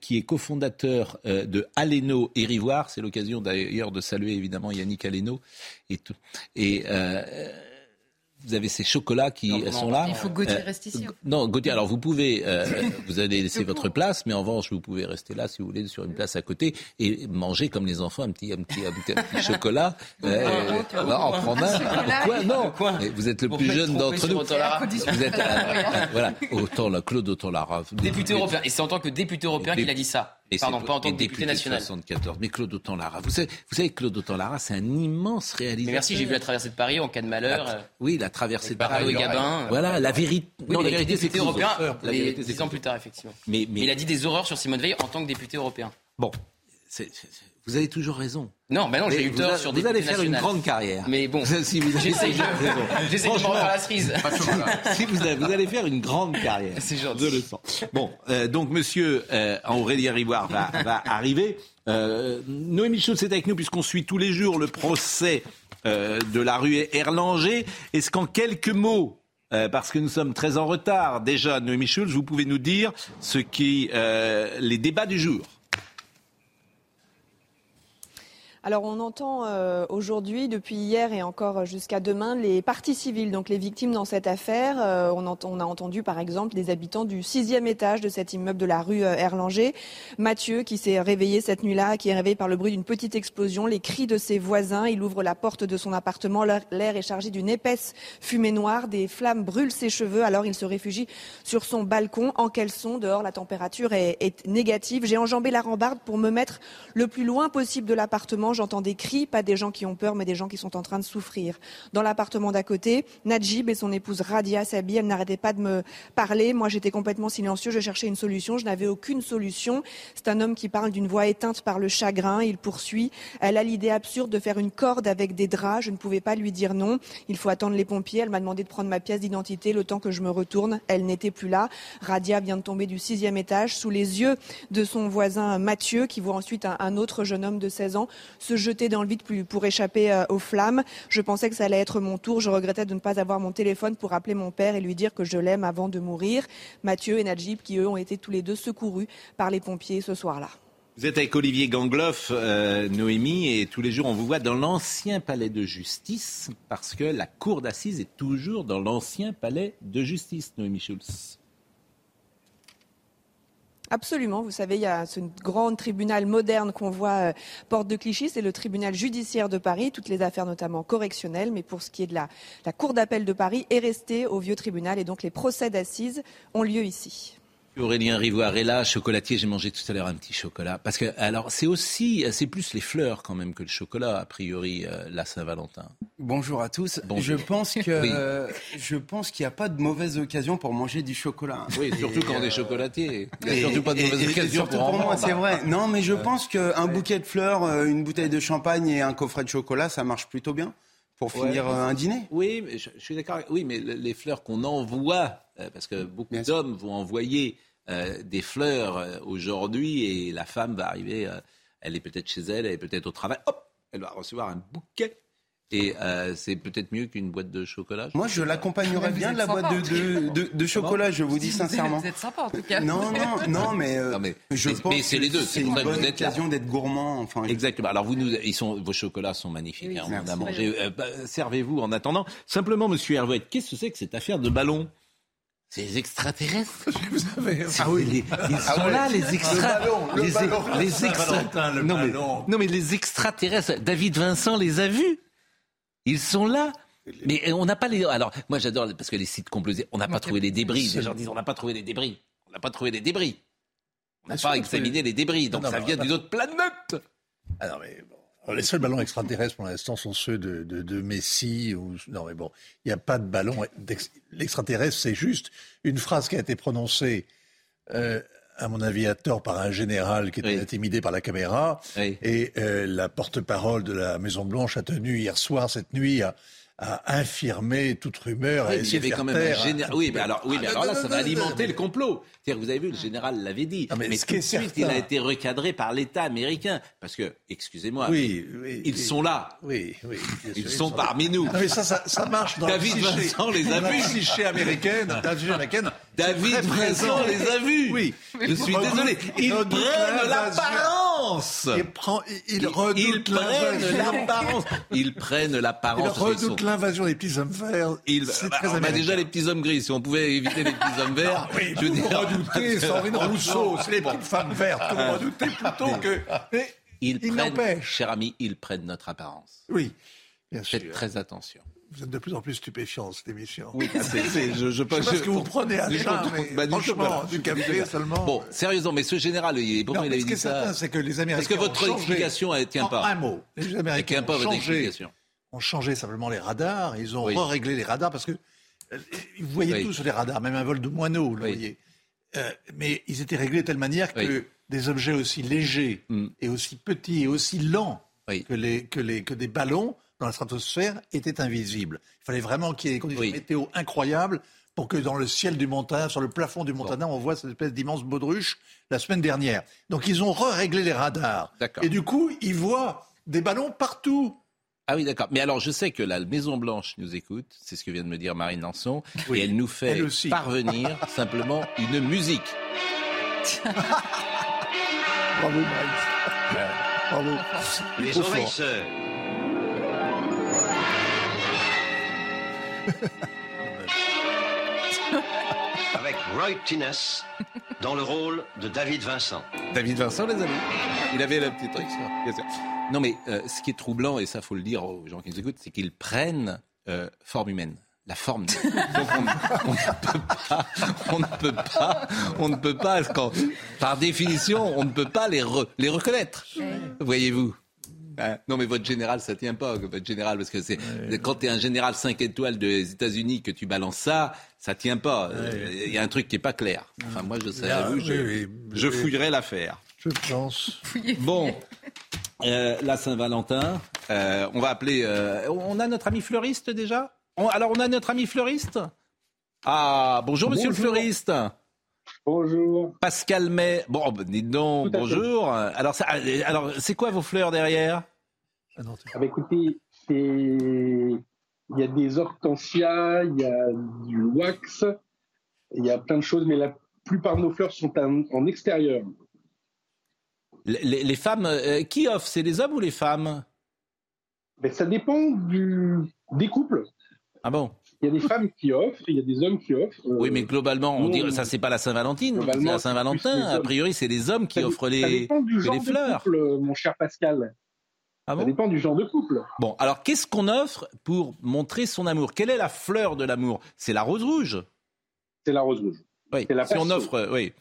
qui est cofondateur de Aleno et Rivoire. C'est l'occasion d'ailleurs de saluer évidemment Yannick Aleno et tout. Et vous avez ces chocolats qui sont là. Il faut que Gauthier euh, reste ici. Non, Gauthier, alors vous pouvez, euh, vous allez laisser votre place, mais en revanche, vous pouvez rester là si vous voulez sur une place à côté et manger comme les enfants un petit, un petit, un petit, chocolat. euh, en prendre un. Quoi Non, vous êtes le plus jeune d'entre nous. Vous êtes, euh, voilà, autant la Claude, autant la Rave. Député européen. Et c'est en tant que député européen qu'il a dit ça. Et Pardon, pas en tant que député, national. 74. Mais Claude Autant Lara, vous savez, vous savez Claude Autant Lara, c'est un immense réalisateur. Mais merci, j'ai vu la traversée de Paris en cas de malheur. oui, la traversée de Paris. Gabin. Voilà, la vérité. non, la vérité, c'est européen. Dix ans plus tard, effectivement. Mais, mais, il a dit des horreurs sur Simone Veil en tant que député européen. Bon, c'est vous avez toujours raison. Non, ben non, j'ai eu tort sur des Vous allez faire une grande carrière. Mais bon, si vous j'essaie de, me la cerise. si vous, avez, vous allez faire une grande carrière. C'est gentil. Je le sens. Bon, euh, donc Monsieur euh, Aurélien Rivoire va, va arriver. Euh, Noémie Schultz est avec nous puisqu'on suit tous les jours le procès euh, de la rue Erlanger. Est-ce qu'en quelques mots, euh, parce que nous sommes très en retard déjà, Noémie Schultz, vous pouvez nous dire ce qui les débats du jour? Alors on entend euh, aujourd'hui, depuis hier et encore jusqu'à demain, les parties civiles, donc les victimes dans cette affaire. Euh, on, a entendu par exemple des habitants du sixième étage de cet immeuble de la rue euh, Erlanger. Mathieu qui s'est réveillé cette nuit-là, qui est réveillé par le bruit d'une petite explosion, les cris de ses voisins. Il ouvre la porte de son appartement, l'air est chargé d'une épaisse fumée noire, des flammes brûlent ses cheveux, alors il se réfugie sur son balcon en caleçon. Dehors, la température est négative. J'ai enjambé la rambarde pour me mettre le plus loin possible de l'appartement j'entends des cris, pas des gens qui ont peur, mais des gens qui sont en train de souffrir. Dans l'appartement d'à côté, Najib et son épouse Radia Sabi, elles n'arrêtaient pas de me parler. Moi, j'étais complètement silencieux, je cherchais une solution, je n'avais aucune solution. C'est un homme qui parle d'une voix éteinte par le chagrin, il poursuit. Elle a l'idée absurde de faire une corde avec des draps, je ne pouvais pas lui dire non. Il faut attendre les pompiers, elle m'a demandé de prendre ma pièce d'identité le temps que je me retourne. Elle n'était plus là. Radia vient de tomber du sixième étage sous les yeux de son voisin Mathieu, qui voit ensuite un autre jeune homme de 16 ans se jeter dans le vide pour échapper euh, aux flammes. Je pensais que ça allait être mon tour. Je regrettais de ne pas avoir mon téléphone pour appeler mon père et lui dire que je l'aime avant de mourir. Mathieu et Najib, qui eux ont été tous les deux secourus par les pompiers ce soir-là. Vous êtes avec Olivier Gangloff, euh, Noémie, et tous les jours on vous voit dans l'ancien palais de justice, parce que la cour d'assises est toujours dans l'ancien palais de justice, Noémie Schulz. Absolument. Vous savez, il y a ce grand tribunal moderne qu'on voit euh, porte de Clichy, c'est le tribunal judiciaire de Paris, toutes les affaires notamment correctionnelles, mais pour ce qui est de la, la cour d'appel de Paris, est resté au vieux tribunal et donc les procès d'assises ont lieu ici. Aurélien Rivoire est là, chocolatier. J'ai mangé tout à l'heure un petit chocolat. Parce que, alors, c'est aussi, c'est plus les fleurs quand même que le chocolat, a priori, euh, la Saint-Valentin. Bonjour à tous. Je pense que, je pense qu'il n'y a pas de mauvaise occasion pour manger du chocolat. Oui, surtout quand on est euh, chocolatier. Il n'y a surtout pas de mauvaise occasion pour, pour moi, c'est vrai. Non, mais je pense qu'un bouquet de fleurs, euh, une bouteille de champagne et un coffret de chocolat, ça marche plutôt bien pour finir un dîner. Oui, je, je suis d'accord. Oui, mais les fleurs qu'on envoie, parce que beaucoup d'hommes vont envoyer euh, des fleurs euh, aujourd'hui et la femme va arriver, euh, elle est peut-être chez elle, elle est peut-être au travail, hop, elle va recevoir un bouquet. Et c'est peut-être mieux qu'une boîte de chocolat. Moi, je l'accompagnerais bien de la boîte de, de, chocolat, je vous dis sincèrement. Vous êtes sympa en tout cas. Non, non, non, mais, je pense c'est les deux. C'est une bonne occasion d'être gourmand. Enfin, Exactement. Alors vous, nous, ils sont, vos chocolats sont magnifiques. Hein, on a mangé. Bah, servez-vous en attendant. Simplement, Monsieur Hervé, qu'est-ce que c'est que cette affaire de ballon? C'est les extraterrestres. Vous savez, ah oui, ils ah sont là, les extraterrestres. Les, les non, mais, non, mais les extraterrestres. David Vincent les a vus. Ils sont là. Mais on n'a pas les. Alors, moi, j'adore parce que les sites complotés, on n'a pas trouvé les débris. Les gens disent, on n'a pas trouvé les débris. On n'a pas trouvé les débris. On n'a pas examiné les débris. Donc, ça vient d'une autre planète. Ah non, mais bon les seuls ballons extraterrestres pour l'instant sont ceux de, de, Messi. Ou... Non, mais bon, il n'y a pas de ballon. L'extraterrestre, c'est juste une phrase qui a été prononcée, euh, à mon avis, à tort par un général qui était intimidé par la caméra. Et euh, la porte-parole de la Maison-Blanche a tenu hier soir, cette nuit, à, à infirmer toute rumeur. Oui, il y avait quand même un général. Oui, mais alors, oui, mais alors là, ça va alimenter le complot. C'est-à-dire, vous avez vu, le général l'avait dit. mais, mais tout de suite, il a été recadré par l'État américain. Parce que, excusez-moi, oui, ils sont là. Oui, oui. Ils sont parmi nous. mais ça, ça, ça marche dans David la Vincent les a vus. américaine, américaine, David Vincent les a vus. Oui. Je suis désolé. Ils prennent l'apparence. Ils, prend, ils, redoutent l'apparence. Ils prennent l'apparence. Ils redoutent l'invasion des petits hommes verts. Ils, bah, très on a déjà les petits hommes gris. Si on pouvait éviter les petits hommes verts. Ah, oui, je dire. Redoutez Sandrine Rousseau. C'est les petites femmes vertes. Vous redoutez plutôt que. Mais ils, ils prennent, cher ami, ils prennent notre apparence. Oui. Bien sûr. Faites très attention. Vous êtes de plus en plus stupéfiant, cette émission. Oui, c'est, je, je, pense ce que vous prenez à chat, bah, franchement, du, café seulement. Bon, sérieusement, mais ce général, pourquoi il avait dit ça c'est que les Américains Parce que votre explication, elle tient pas. un mot. Les Américains ont, changé, ont changé simplement les radars. Ils ont réglé les radars parce que euh, vous voyez tout sur les radars, même un vol de moineau, vous voyez. Euh, mais ils étaient réglés de telle manière que des objets aussi légers mm. et aussi petits et aussi lents que, les, que, les, que des ballons dans la stratosphère étaient invisibles. Il fallait vraiment qu'il y ait des conditions météo incroyables pour que dans le ciel du Montana, sur le plafond du Montana, on voit cette espèce d'immense baudruche la semaine dernière. Donc ils ont réglé les radars. Et du coup, ils voient des ballons partout. Ah oui, d'accord. Mais alors, je sais que la Maison Blanche nous écoute, c'est ce que vient de me dire Marine Lançon, et elle nous fait parvenir simplement une musique. Bravo, Marine. Bravo. Les envahisseurs. Avec Roy Tines dans le rôle de David Vincent. David Vincent, les amis. Il avait le petit truc, bien sûr. Non, mais euh, ce qui est troublant, et ça faut le dire aux gens qui nous écoutent, c'est qu'ils prennent euh, forme humaine la forme. Donc on, ne peut pas, on ne peut pas, on ne peut pas, par définition, on ne peut pas les, les reconnaître. Voyez-vous. Hein? non, mais votre général, ça tient pas, votre général, parce que c'est quand tu es un général 5 étoiles des États-Unis que tu balances ça, ça tient pas. Il y a un truc qui est pas clair. Enfin, moi, je sais, je, je fouillerai l'affaire. Je pense. Bon. Euh, la Saint-Valentin, euh, on va appeler. Euh, on a notre ami fleuriste déjà? Alors, on a notre ami fleuriste? Ah, bonjour, monsieur le fleuriste. Bonjour. Pascal May. Bon, bah, dites donc, bonjour. Alors, alors c'est quoi vos fleurs derrière? Ah, ah bah, Écoutez, il y a des hortensias, il y a du wax, il y a plein de choses, mais la plupart de nos fleurs sont en, extérieur. Les, femmes, euh, qui offrent? C'est les hommes ou les femmes? Ben, Ça dépend du, des couples. Ah bon? Il y a des femmes qui offrent, il y a des hommes qui offrent. oui, mais globalement, on dirait ça, c'est pas la Saint-Valentin. C'est la Saint-Valentin. A priori, c'est les hommes qui offrent les, ça dépend du genre fleurs. De couple, mon cher Pascal. Ah ça dépend du genre de couple. Bon, alors qu'est-ce qu'on offre pour montrer son amour? Quelle est la fleur de l'amour? C'est la rose rouge. C'est la rose rouge. Oui. si on offre, oui.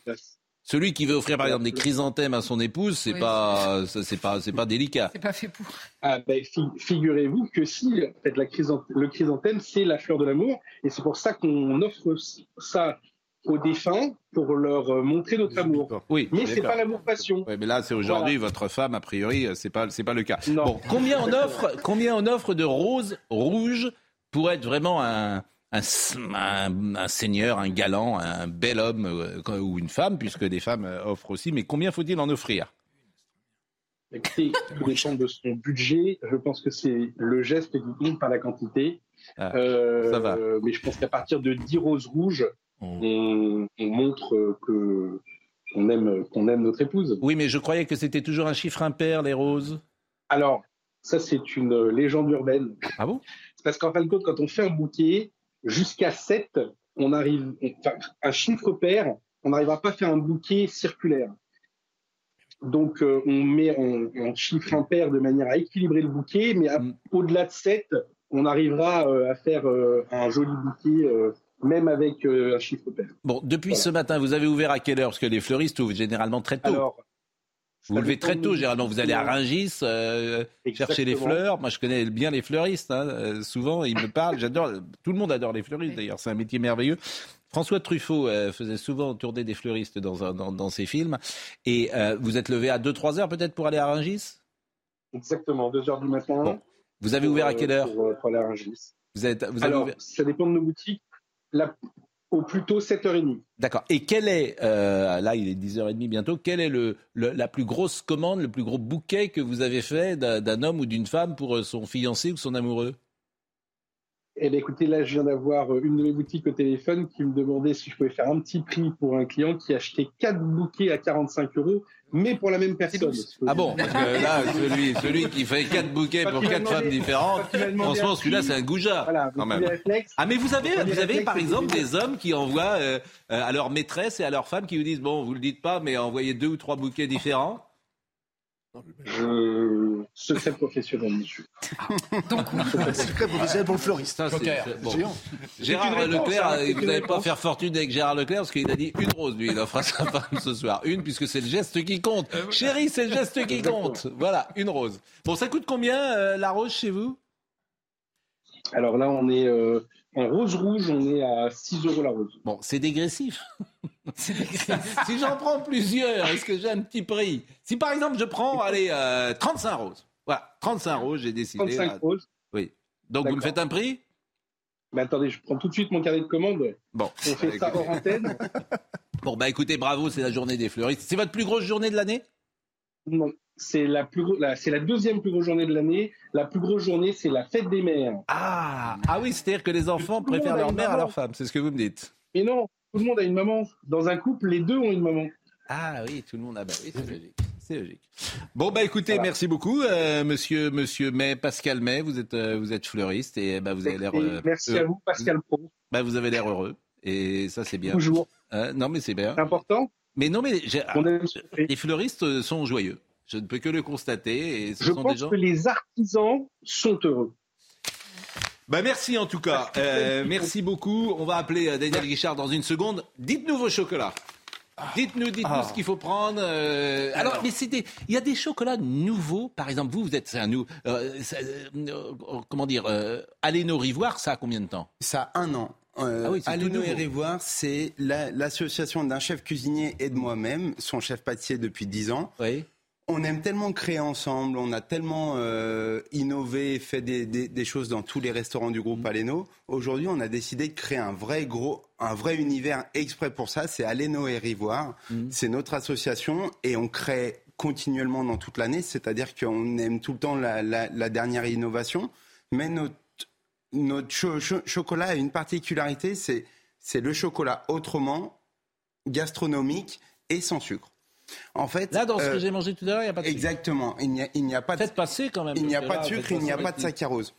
Celui qui veut offrir par exemple des chrysanthèmes à son épouse, c'est pas, c'est pas, c'est pas délicat. C'est pas fait pour. Ah ben, figurez-vous que si en fait, la le chrysanthème c'est la fleur de l'amour et c'est pour ça qu'on offre ça aux défunts pour leur euh, montrer notre amour. Oui, mais c'est pas l'amour passion. Oui, mais là c'est aujourd'hui votre femme a priori c'est pas c'est pas le cas. Bon, combien on offre combien on offre de roses rouges pour être vraiment un un, seigneur, un galant, un bel homme euh, ou une femme, puisque des femmes euh, offrent aussi. Mais combien faut-il en offrir? Écoutez, tout dépend de son budget. Je pense que c'est le geste qui compte, pas la quantité. Ah, euh, ça va. Mais je pense qu'à partir de 10 roses rouges, on, montre que qu'on aime, qu'on aime notre épouse. Oui, mais je croyais que c'était toujours un chiffre impair, les roses. Alors, ça, c'est une légende urbaine. Ah bon? C'est parce qu'en fin de compte, quand on fait un bouquet, jusqu'à 7, on arrive, enfin, un chiffre pair, on n'arrivera pas à faire un bouquet circulaire. Donc, euh, on met en, chiffre impair de manière à équilibrer le bouquet, mais mm. au-delà de 7, on arrivera euh, à faire euh, un joli bouquet, même avec un chiffre pair. Bon, depuis ce matin, vous avez ouvert à quelle heure? Parce que les fleuristes ouvrent généralement très tôt. Vous vous levez très tôt, généralement. Vous allez à Rungis euh, chercher les fleurs. Moi, je connais bien les fleuristes. Hein. Euh, souvent, ils me parlent. J'adore. Tout le monde adore les fleuristes, d'ailleurs. C'est un métier merveilleux. François Truffaut euh, faisait souvent tourner des fleuristes dans, dans, dans ses films. Et vous êtes levé à 2-3 heures, peut-être, pour aller à Rungis? Exactement, 2 heures du matin. Vous avez ouvert à quelle heure? pour, aller à Rungis. Vous êtes, vous avez ouvert... ça dépend de nos boutiques. La, au plus tôt 7h30. D'accord. Et quel est, euh, là il est 10h30 bientôt, quelle est le, la plus grosse commande, le plus gros bouquet que vous avez fait d'un homme ou d'une femme pour euh, son fiancé ou son amoureux? Eh bien, écoutez, là, je viens d'avoir une de mes boutiques au téléphone qui me demandait si je pouvais faire un petit prix pour un client qui achetait quatre bouquets à 45 euros, mais pour la même personne. Ah bon Parce que là, celui, celui qui fait quatre bouquets pour quatre femmes différentes, franchement, celui-là, c'est un goujat. Voilà, quand même. Ah, mais vous avez, vous avez par exemple des hommes qui envoient euh, euh, à leur maîtresse et à leur femme qui vous disent bon, vous le dites pas, mais envoyez deux ou trois bouquets différents. Je... Secret professionnel, monsieur. Donc, secret professionnel pour le fleuriste. Gérard Leclerc, vous n'allez pas faire fortune avec Gérard Leclerc parce qu'il a dit une rose, lui, il offre à sa femme ce soir. Une, puisque c'est le geste qui compte. Euh, Chérie, c'est le geste qui compte. Voilà, une rose. Bon, ça coûte combien euh, la rose chez vous? Alors là, on est euh, en rose rouge, on est à 6 euros la rose. Bon, c'est dégressif. si j'en prends plusieurs, est-ce que j'ai un petit prix? Si par exemple je prends, allez, 35 roses. Voilà, 35 roses, j'ai décidé. 35 roses Oui. Donc vous me faites un prix? Mais attendez, je prends tout de suite mon carnet de commande. Bon. On fait ça hors antenne. Bon, bah écoutez, bravo, c'est la journée des fleuristes. C'est votre plus grosse journée de l'année? Non, c'est la, plus c'est la deuxième plus grosse journée de l'année. La plus grosse journée, c'est la fête des mères. Ah, ah oui, c'est-à-dire que les enfants préfèrent leur mère à leur femme, c'est ce que vous me dites. Mais non, tout le monde a une maman. Dans un couple, les deux ont une maman. Ah oui, tout le monde a. Bah oui, c'est logique. C'est logique. Bon bah écoutez, merci beaucoup, euh, Monsieur Monsieur May, Pascal May. Vous êtes euh, vous êtes fleuriste et bah vous avez l'air. Euh, merci à vous, Pascal Pro. Bah vous avez l'air heureux et ça c'est bien. Toujours. non mais c'est bien. C'est important. Mais non mais les fleuristes sont joyeux. Je ne peux que le constater. Et ce Je sont pense des gens... que les artisans sont heureux. Bah merci en tout cas. Euh, merci beaucoup. On va appeler Daniel Guichard dans une seconde. Dites-nous vos chocolats. Dites-nous, dites-nous Ah. ce qu'il faut prendre. euh, alors, mais c'était, il y a des chocolats nouveaux. Par exemple, vous, vous êtes, c'est un nou, euh, c'est, euh, comment dire, euh, Aléno Rivoire, ça a combien de temps? Ça a un an. Euh, Ah oui, Aléno et Rivoire, c'est la- l'association d'un chef cuisinier et de moi-même, son chef pâtissier depuis 10 ans. Oui. On aime tellement créer ensemble, on a tellement euh, innové, fait des, des- des choses dans tous les restaurants du groupe Aleno. Aujourd'hui, on a décidé de créer un vrai gros, un vrai univers exprès pour ça. C'est Aleno et Rivoire. Mm. C'est notre association et on crée continuellement dans toute l'année. C'est-à-dire qu'on aime tout le temps la, la- la dernière innovation, mais notre notre cho- cho- chocolat a une particularité, c'est le chocolat autrement gastronomique et sans sucre. En fait, Là, dans ce euh, que j'ai mangé tout à l'heure, il n'y a pas de sucre. Exactement. Il n'y a, pas de Faites passer quand même. il n'y a pas de sucre, il n'y a pas de saccharose.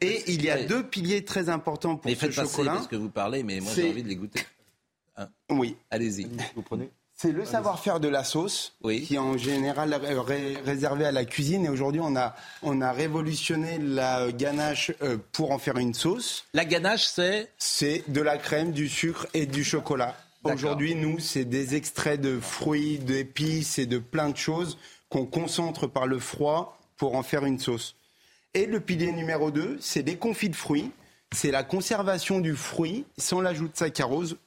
Et il y a deux piliers très importants pour Mais ce faites passer chocolat. parce que vous parlez, mais moi j'ai envie de les goûter. Hein Oui. Allez-y. Vous prenez C'est le savoir-faire de la sauce, qui est en général ré- ré- réservé à la cuisine. Et aujourd'hui, on a, on a révolutionné la ganache euh, pour en faire une sauce. La ganache, c'est C'est de la crème, du sucre et du chocolat. Aujourd'hui, nous, c'est des extraits de fruits, d'épices et de plein de choses qu'on concentre par le froid pour en faire une sauce. Et le pilier numéro 2, c'est des confits de fruits. C'est la conservation du fruit sans l'ajout de saccharose.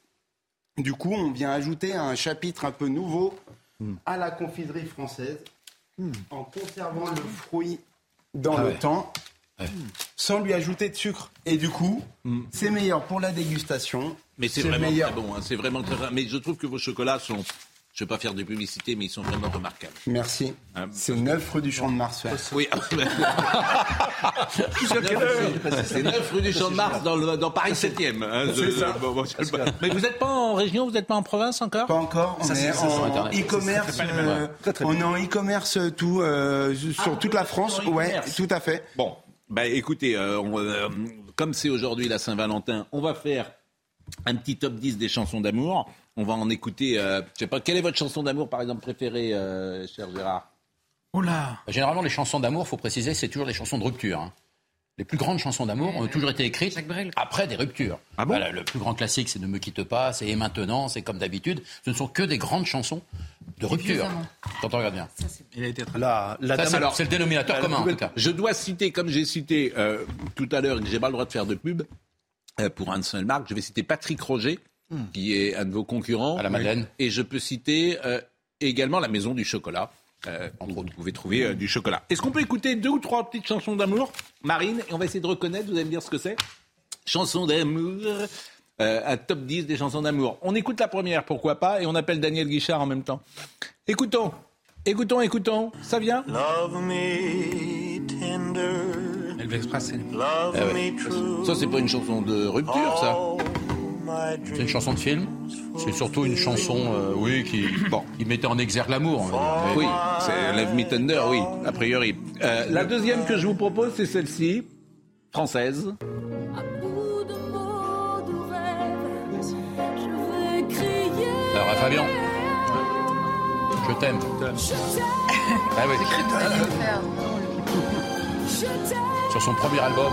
Du coup, on vient ajouter un chapitre un peu nouveau à la confiserie française en conservant le fruit dans Ah le ouais. temps sans lui ajouter de sucre. Et du coup, c'est meilleur pour la dégustation. Mais c'est vraiment meilleur. très bon. hein, C'est vraiment très. Mais je trouve que vos chocolats sont. Je ne vais pas faire de publicité, mais ils sont vraiment remarquables. Merci. Hein, C'est 9 rue du Champ de Mars. ouais. Oui. C'est 9 rue du Champ de Mars dans, le- dans Paris 7e. hein, je- ça. bon, bon, je- Mais vous n'êtes pas en région, vous n'êtes pas en province encore? Pas encore. On Ça, est ça, en e-commerce. Euh, Très, très on est en e-commerce euh, tout euh, sur toute la France. Ouais, e-commerce. tout à fait. Bon, bah écoutez, euh, on, euh, comme c'est aujourd'hui la Saint-Valentin, on va faire un petit top 10 des chansons d'amour. On va en écouter, euh, je sais pas, quelle est votre chanson d'amour par exemple préférée, euh, cher Gérard? Oula Généralement, les chansons d'amour, faut préciser, c'est toujours des chansons de rupture. hein. Les plus grandes chansons d'amour ont toujours été écrites après des ruptures. Voilà, le plus grand classique, c'est Ne me quitte pas, c'est Et maintenant, c'est comme d'habitude. Ce ne sont que des grandes chansons de rupture. Quand on regarde bien. Il a été La, Ça, dame- alors, c'est le dénominateur la commun, en tout cas. Je dois citer, comme j'ai cité euh, tout à l'heure, que j'ai pas le droit de faire de pub pour un seul marque, je vais citer Patrick Roger, qui est un de vos concurrents. À la Madeleine. Et je peux citer euh, également la Maison du Chocolat. Euh, où vous pouvez trouver euh, du chocolat. Est-ce qu'on peut écouter deux ou trois petites chansons d'amour, Marine Et on va essayer de reconnaître, vous allez me dire ce que c'est? Chansons d'amour, euh, un top 10 des chansons d'amour. On écoute la première, pourquoi pas, et on appelle Daniel Guichard en même temps. Écoutons, écoutons, écoutons. Ça vient? Love me tender. L'Express, c'est... Ah ouais. Ça, c'est pas une chanson de rupture, ça c'est une chanson de film. C'est surtout une chanson, euh, oui, qui, bon, qui mettait en exergue l'amour. Oui, c'est Love Me Thunder, oui, a priori. Euh, la deuxième que je vous propose, c'est celle-ci, française. Alors, Fabien, je t'aime. Ah oui. Sur son premier album,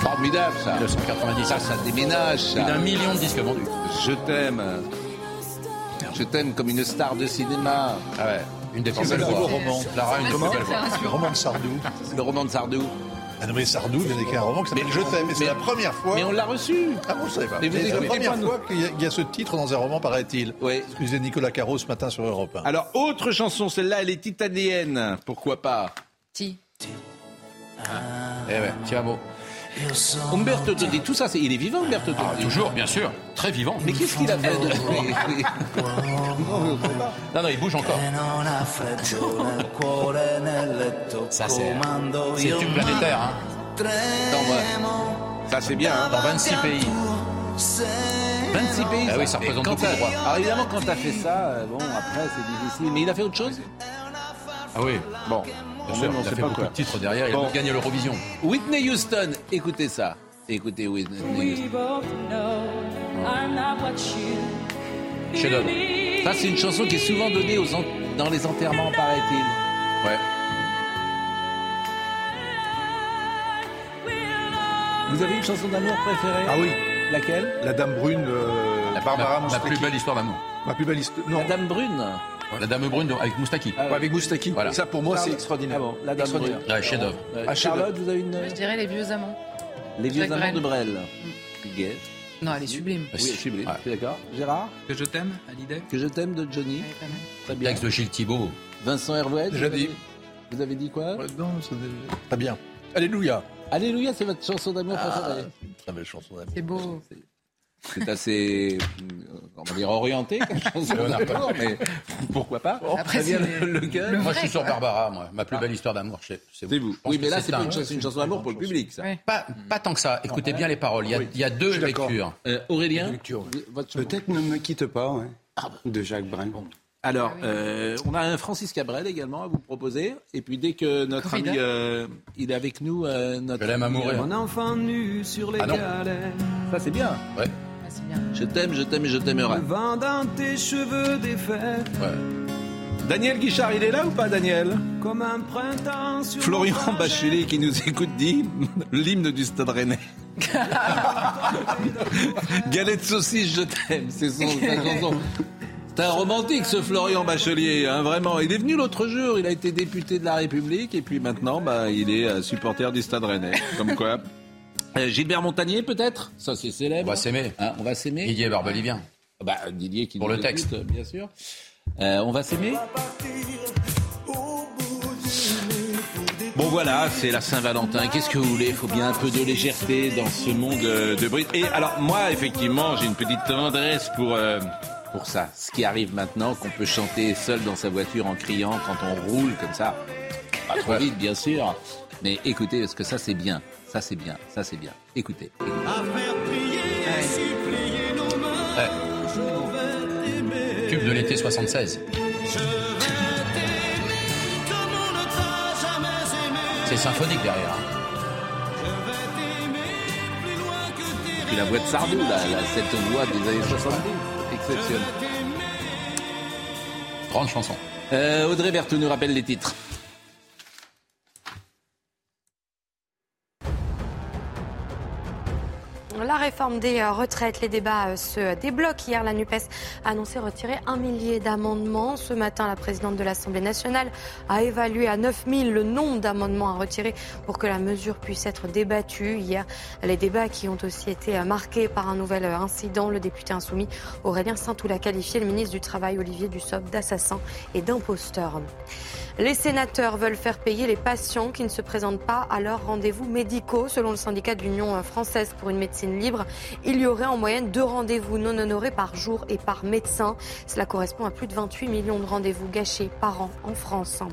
Formidable ça. 1990. Ça, ça déménage. Ça. Plus d'un million de disques vendus. Je t'aime. Je t'aime comme une star de cinéma. Ah ouais. Une des plus belles voix. roman. Lara, une des plus belles voix. Le roman de Sardou. Le roman de Sardou. Ah non, mais Sardou vient d'écrire un roman qui s'appelle Je t'aime. Mais c'est la première fois. Mais on l'a reçu. Ah bon, je savais pas. Mais vous c'est la première fois qu'il y, a- il y a ce titre dans un roman, paraît-il. Oui. Excusez Nicolas Caro ce matin sur Europe 1. Alors, autre chanson, celle-là, elle est italienne. Pourquoi pas? Si. Eh ouais, Tiamo. Umberto Tozzi, tout ça, c'est... il est vivant, Umberto Tozzi Ah, toujours, bien sûr. Très vivant. Mais qu'est-ce qu'il a fait de... Non, non, il bouge encore. Ça, c'est. C'est tube planétaire, hein. Attends. Ça, c'est bien. hein. Dans 26 pays. 26 pays. Ah oui, ça représente quand beaucoup de droits. Alors évidemment, quand t'as fait ça, euh, bon, après, c'est difficile. Mais il a fait autre chose? Ah oui. Bon, Bien sûr, même, on il a sait fait pas beaucoup quoi. de titres derrière. Il Bon. a gagné l'Eurovision. Whitney Houston, écoutez ça. Écoutez Whitney Houston. Chef-d'œuvre. Ça, c'est une chanson qui est souvent donnée aux en- dans les enterrements, paraît-il. Ouais. Vous avez une chanson d'amour préférée? Ah oui, Laquelle? La Dame Brune, euh, La, Barbara la- la Moustaki. plus belle histoire d'amour. Ma plus belle histoire. Non, La Dame Brune? La Dame Brune avec Moustaki. Ah ouais. avec Moustaki. Voilà. Ça, pour moi, c'est extraordinaire. Ah bon, la Dame Brune. Extraordinaire. Ouais, chef-d'œuvre. Euh, Ah, chef-d'œuvre. Charlotte, vous avez une... Je dirais les vieux amants. Les vieux Jacques amants de Brel. Gay. Non, elle est sublime. Oui, je suis Ouais. je suis d'accord? Gérard? Que je t'aime, Hallyday? Que je t'aime de Johnny. Elle est pas. Très bien. Texte de Gilles Thibault. Vincent Hervouet. Déjà dit. Vous avez dit quoi? Ouais, non, c'est très bien. Alléluia. Alléluia, c'est votre chanson d'amour préférée. C'est une très belle chanson d'amour. C'est beau. C'est assez, euh, comment dire, orienté mais pourquoi pas Après, Ça vient c'est le, le Moi, je suis sur. Barbara, moi. Ma plus belle histoire d'amour. C'est vous. pense Oui, mais là, c'est un- une, chanson- c'est une chanson d'amour pour le public, ça. Ouais. Pas, pas tant que ça. Écoutez bien les paroles. Il y a, il y a deux lectures. Euh, Aurélien, Peut-être ne me quitte pas, ouais. de Jacques Brel. Alors, euh, on a un Francis Cabrel également à vous proposer. Et puis, dès que notre Corrida. ami, euh, il est avec nous, euh, notre Je l'aime à mourir. euh, enfant nu sur les Ah non. galets, ça c'est bien. Ouais. Bien. Je t'aime, je t'aime et je t'aimerai. le vent dans tes cheveux défaits, Daniel Guichard, il est là ou pas, Daniel? Comme un printemps sur Florian. Bachelier qui nous écoute dit l'hymne du Stade Rennais. Galette saucisse, je t'aime, c'est son sa chanson. C'est un romantique ce Florian Bachelier, hein, vraiment. Il est venu l'autre jour, il a été député de la République et puis maintenant bah, il est euh, supporter du Stade Rennais. Comme quoi. Euh, Gilbert Montagnier peut-être? Ça c'est célèbre. On va s'aimer. Hein, on va s'aimer. Didier Barbelivien. Bah, Didier qui Pour nous le texte. bien sûr. Euh, on va s'aimer? Bon voilà, c'est la Saint-Valentin. Qu'est-ce que vous voulez? Il faut bien un peu de légèreté dans ce monde euh, de bruit. Et alors moi, effectivement, j'ai une petite tendresse pour euh, pour ça. Ce qui arrive maintenant, qu'on peut chanter seul dans sa voiture en criant quand on roule comme ça. Pas trop vite, bien sûr. Mais écoutez, parce que ça c'est bien. Ça c'est bien. Ça c'est bien. Écoutez. écoutez. Ouais. Tube de l'été 76. C'est symphonique derrière. Et puis la voix de Sardou, là, là, cette voix des années 70. Exceptionnelle. Grande chanson. Euh, Audrey Berthaud nous rappelle les titres. La réforme des euh, retraites, les débats euh, se débloquent. Hier, la NUPES a annoncé retirer un millier d'amendements. Ce matin, la présidente de l'Assemblée nationale a évalué à 9000 le nombre d'amendements à retirer pour que la mesure puisse être débattue. Hier, les débats qui ont aussi été euh, marqués par un nouvel incident. Le député insoumis Aurélien Saint-Toul a qualifié le ministre du Travail Olivier Dussopt d'assassin et d'imposteur. Les sénateurs veulent faire payer les patients qui ne se présentent pas à leurs rendez-vous médicaux, selon le syndicat d'Union française pour une médecine libre, il y aurait en moyenne deux rendez-vous non honorés par jour et par médecin. Cela correspond à plus de 28 millions de rendez-vous gâchés par an en France.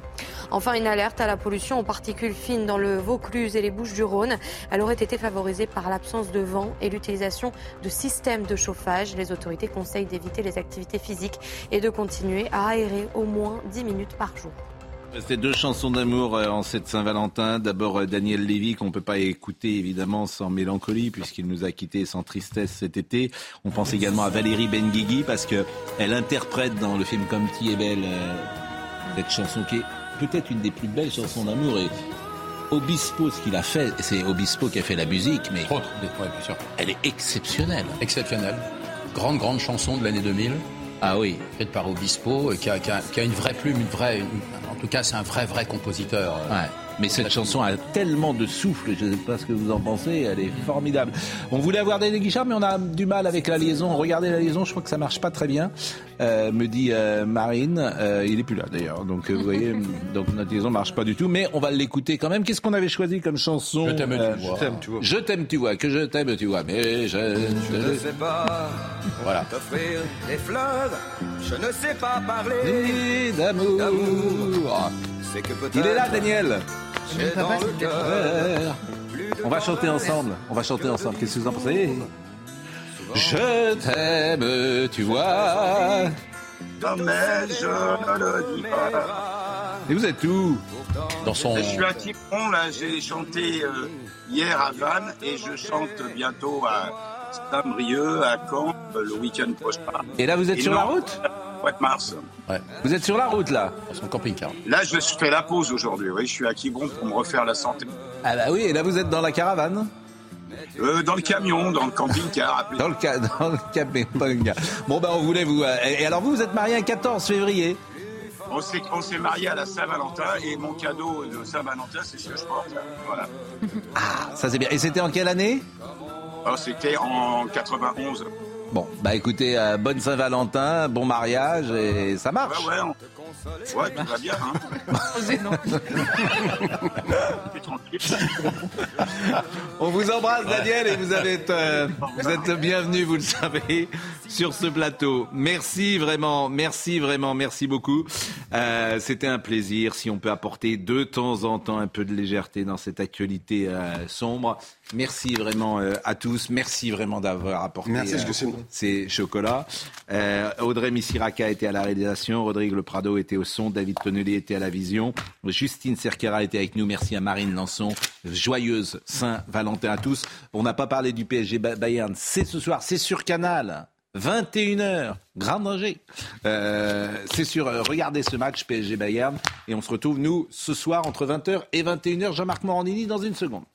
Enfin, une alerte à la pollution aux particules fines dans le Vaucluse et les Bouches du Rhône. Elle aurait été favorisée par l'absence de vent et l'utilisation de systèmes de chauffage. Les autorités conseillent d'éviter les activités physiques et de continuer à aérer au moins 10 minutes par jour. C'était deux chansons d'amour euh, en cette Saint-Valentin. D'abord euh, Daniel Lévy qu'on ne peut pas écouter évidemment sans mélancolie puisqu'il nous a quittés sans tristesse cet été. On pense également à Valérie Benguigui parce que elle interprète dans le film Comme ti est belle euh, cette chanson qui est peut-être une des plus belles chansons d'amour et Obispo, ce qu'il a fait, c'est Obispo qui a fait la musique, mais elle est exceptionnelle. Exceptionnelle. Grande, grande chanson de l'année 2000. Ah oui. Faite par Obispo, qui a, qui a, une vraie plume, une vraie, tout cas, c'est un vrai, vrai compositeur. Ouais. Mais cette chanson a tellement de souffle, je ne sais pas ce que vous en pensez, elle est formidable. On voulait avoir des Guichard, mais on a du mal avec la liaison. Regardez la liaison, je crois que ça marche pas très bien, euh, me dit euh, Marine. Euh, il est plus là d'ailleurs, donc vous voyez, donc notre liaison marche pas du tout, mais on va l'écouter quand même. Qu'est-ce qu'on avait choisi comme chanson Je t'aime, tu vois. tu vois. Je t'aime, tu vois. Que je t'aime, tu vois. Mais je, ne sais pas. Voilà. T'offrir des fleurs. Je ne sais pas parler d'amour. Il est là, Daniel. On va chanter ensemble. On va chanter ensemble. Qu'est-ce que vous en pensez Je t'aime, tu vois. Mais je ne le dis pas. Et vous êtes où Dans son... Je suis à Quiberon, là. J'ai chanté euh, hier à Vannes et je chante bientôt à Saint-Brieuc, à Caen, le week-end prochain. Et là, vous êtes sur la route mars. Vous êtes sur la route là Dans son camping-car. Là, je fais la pause aujourd'hui. Oui, je suis à Quiberon pour me refaire la santé. Ah bah oui, et là vous êtes dans la caravane euh, dans le camion, dans le camping-car. dans, le dans le camping-car. Bon, ben, on voulait vous. Euh, et alors, vous, vous êtes marié un 14 février On s'est, on s'est marié à la Saint-Valentin et mon cadeau de Saint-Valentin, c'est ce que je porte. Voilà. Ah, ça c'est bien. Et c'était en quelle année? Oh, C'était en 91. Bon, bah écoutez, euh, bonne Saint-Valentin, bon mariage et ça marche. Ouais, tout va bien. Hein. On vous embrasse, Daniel, et vous, avez, euh, vous êtes le bienvenu, vous le savez, sur ce plateau. Merci vraiment, merci vraiment, merci beaucoup. Euh, c'était un plaisir. Si on peut apporter de temps en temps un peu de légèreté dans cette actualité euh, sombre, Merci vraiment à tous. Merci vraiment d'avoir apporté ces chocolats. Audrey Missiraka était à la réalisation. Rodrigue Le Prado était au son. David Tonnelly était à la vision. Justine Cerquera était avec nous. Merci à Marine Lançon. Joyeuse Saint-Valentin à tous. On n'a pas parlé du PSG Bayern. C'est ce soir. C'est sur Canal. 21h, grand danger. Euh, c'est sur, euh, regardez ce match PSG Bayern et on se retrouve nous ce soir entre 20h et 21h. Jean-Marc Morandini dans une seconde.